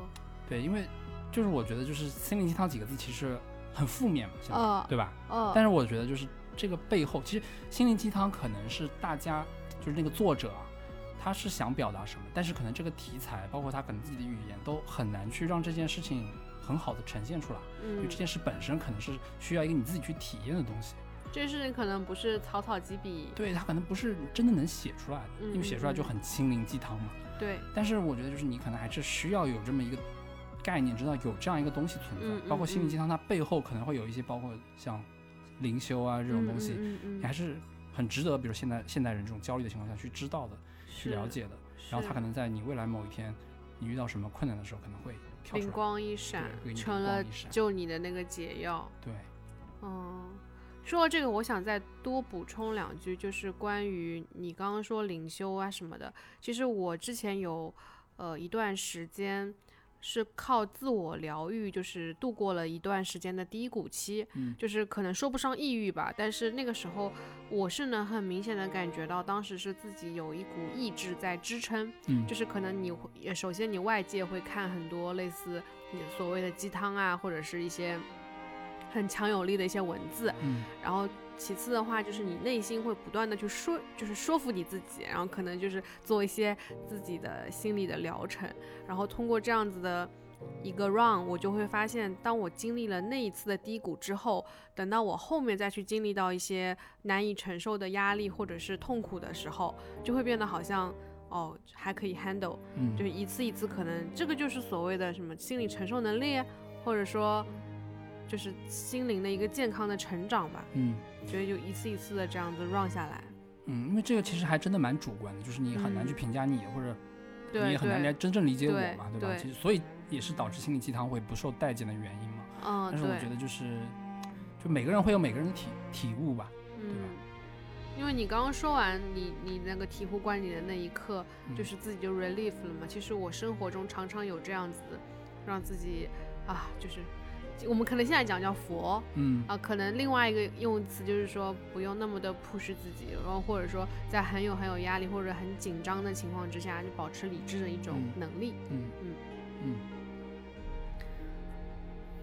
对，因为就是我觉得就是心灵鸡汤几个字其实很负面嘛，现在、呃对吧？呃，但是我觉得就是这个背后，其实心灵鸡汤可能是大家就是那个作者啊，他是想表达什么，但是可能这个题材，包括他可能自己的语言，都很难去让这件事情很好的呈现出来，因为嗯这，件事本身可能是需要一个你自己去体验的东西，这件事情可能不是草草几笔，对他可能不是真的能写出来的，因为写出来就很心灵鸡汤嘛。对，但是我觉得就是你可能还是需要有这么一个概念，知道有这样一个东西存在，包括心灵嗯鸡汤，它背后可能会有一些，包括像灵修啊这种东西，你还是很值得，比如现在现代人这种焦虑的情况下去知道的、去了，解的。然后他可能在你未来某一天，你遇到什么困难的时候，可能会灵。光一闪成了救你的那个解药。对，嗯，说到这个，我想再多补充两句，就是关于你刚刚说灵修啊什么的。其实我之前有呃一段时间是靠自我疗愈，就是度过了一段时间的低谷期，嗯。就是可能说不上抑郁吧，但是那个时候我是能很明显的感觉到，当时是自己有一股意志在支撑，嗯，就是可能你会，呃首先你外界会看很多类似你所谓的鸡汤啊，或者是一些很强有力的一些文字，嗯。然后其次的话就是你内心会不断的去说，就是说服你自己，然后可能就是做一些自己的心理的疗程，然后通过这样子的。一个 run，我就会发现，当我经历了那一次的低谷之后，等到我后面再去经历到一些难以承受的压力或者是痛苦的时候，就会变得好像哦还可以 handle，嗯，就一次一次，可能这个就是所谓的什么心理承受能力，或者说就是心灵的一个健康的成长吧。嗯觉得就一次一次的这样子 run 下来，嗯，因为这个其实还真的蛮主观的，就是你很难去嗯评价你，或者你也很难来，真正理解我嘛，对吧？对其实所以也是导致心灵鸡汤会不受待见的原因嘛。嗯但是我觉，得就是，就每个人会有每个人的体体悟吧。对吧。因为你刚刚说完你你那个醍醐灌顶的那一刻，嗯就是自己就 relief 了嘛。其实我生活中常常有这样子，让自己啊，就是我们可能现在讲叫佛，嗯。啊，可能另外一个用词就是说不用那么的 push 自己，然后或者说在很有很有压力或者很紧张的情况之下，就保持理智的一种嗯。能力。嗯。嗯。嗯。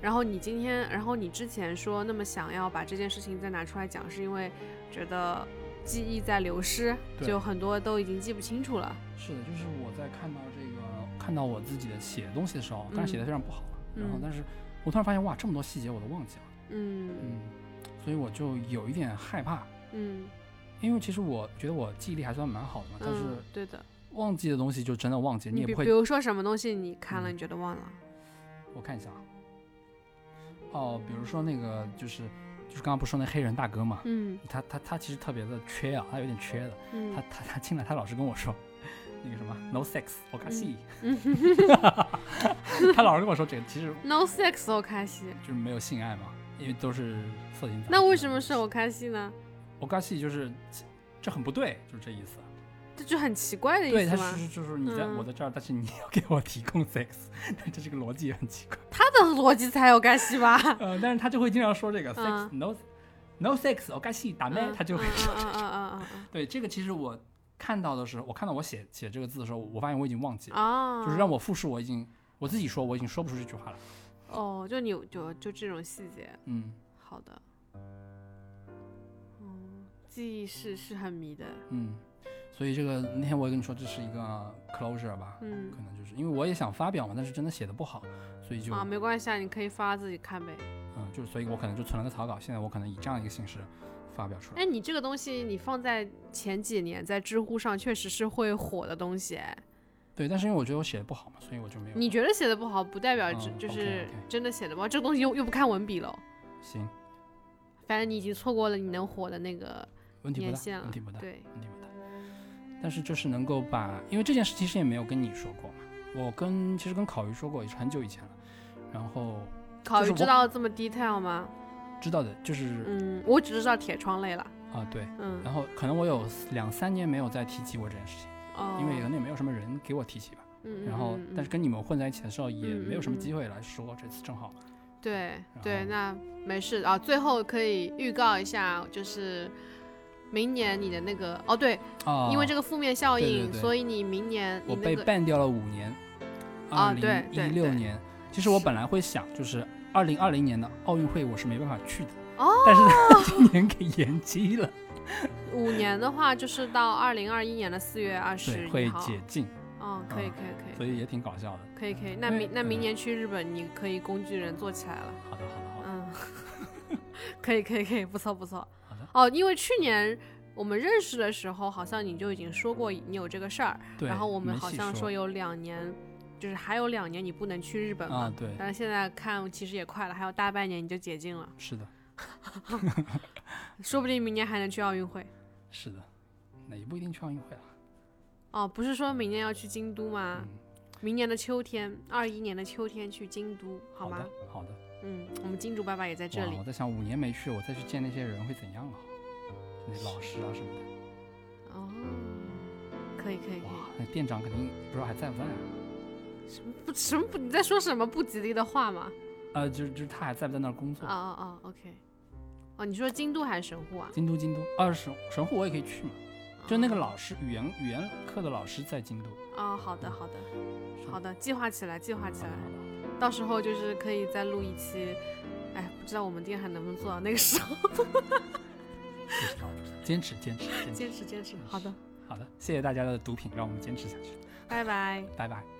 然后你今天，然后你之前说那么想要把这件事情再拿出来讲，是因为觉得记忆在流失，就很多都已经记不清楚了。是的，就是我在看到这个看到我自己的写东西的时候，当然写的非常不好了，然后嗯。但是我突然发现哇，这么多细节我都忘记了，嗯嗯，所以我就有一点害怕，嗯因为其实我觉得我记忆力还算蛮好的嘛，但是嗯，对的。忘记的东西就真的忘记，你也不会比比如说什么东西你看了嗯你觉得忘了？我看一下啊。哦，比如说那个就是就是刚刚不是说那黑人大哥嘛，嗯他他他其实特别的缺啊，他有点缺的。嗯他他他进来，他老是跟我说那个什么 no sex，我卡西。嗯 [laughs] [laughs] 他老是跟我说这个，其实，no sex 我开心。就是没有性爱嘛，因为都是色情。那为什么是我开心呢？我卡西就是这很不对，就是这意思。这就很奇怪的对，他意思吗？是就是你在嗯我在这儿，但是你要给我提供 sex，[laughs] 这这个逻辑也很奇怪。他的逻辑才有干系吧？呃，但是他就会经常说这个 sex 嗯 no no sex，我卡西打咩，他就会说嗯嗯嗯嗯嗯对，这个其实我看到的时候，我看到我写写这个字的时候，我发现我已经忘记了，嗯啊，就是让我复述，我已经我自己说我已经说不出这句话了。哦，就你有就就这种细节，嗯好的，嗯，记忆是是很迷的，嗯，所以这个那天我也跟你说，这是一个 closure 吧，嗯可能就是因为我也想发表嘛，但是真的写的不好，所以就啊，没关系啊，你可以发自己看呗。嗯，就是所以我可能就存了个草稿，现在我可能以这样一个形式发表出来。哎，你这个东西你放在前几年在知乎上确实是会火的东西，哎，对，但是因为我觉得我写的不好嘛，所以我就没有。你觉得写的不好，不代表嗯就就是真的写的不好，这个东西又又不看文笔了，行，反正你已经错过了你能火的那个年限了问题不大，对，问题不大。但是就是能够把，因为这件事其实也没有跟你说过嘛，我跟其实跟烤鱼说过，也是很久以前了。然后考虑就是我知道这么 detail 吗？知道的就是嗯，我只知道铁窗泪了。啊对，嗯，然后可能我有两三年没有再提起过这件事情，哦，因为可能也没有什么人给我提起吧。嗯，然后嗯但是跟你们混在一起的时候也嗯没有什么机会来说，这次正好。对对，那没事啊。最后可以预告一下，就是明年你的那个哦，对，啊，因为这个负面效应，对对对所以你明年我被那个 ban 掉了五年，啊对对对六年。其实我本来会想，就是二零二零年的奥运会我是没办法去的，哦，但是他 [laughs] 今年给延期了，五年的话，就是到二零二一年的四月二十对，会。解禁，哦，可以嗯可以可以所以也挺搞笑的。可以可以。那明那明嗯年去日本，你可以工具人做起来了。好的，好的，好的，嗯，[laughs] 可以可以可以，不错不错。好的。哦，因为去年我们认识的时候，好像你就已经说过你有这个事儿，对。然后我们好像说有两年就是还有两年你不能去日本嘛。啊，对，但是现在看其实也快了，还有大半年你就解禁了，是的，[laughs] 说不定明年还能去奥运会。是的，那也不一定去奥运会了。哦，不是说明年要去京都吗？嗯，明年的秋天，二一年的秋天去京都，好吗？的，好的。嗯，我们金主爸爸也在这里我。在想五年没去，我再去见那些人会怎样啊？老师啊什么的。哦，可以可以哇。，那店长肯定不知道还在不在啊？什么不什么不？你在说什么不吉利的话吗？呃，就是就是他还在不在那儿工作哦？哦哦，OK。哦，你说京都还是神户啊？京都，京都，二神神户我也可以去嘛。就哦那个老师，语言语言课的老师在京都。哦，好的好的好的，计划起来，计划起来。到时候就是可以再录一期。哎，不知道我们店还能不能做到那个时候。不知道，不知道，坚持，坚持，坚持。坚持坚持，好的，好的，谢谢大家的毒品，让我们坚持下去。拜拜。拜拜。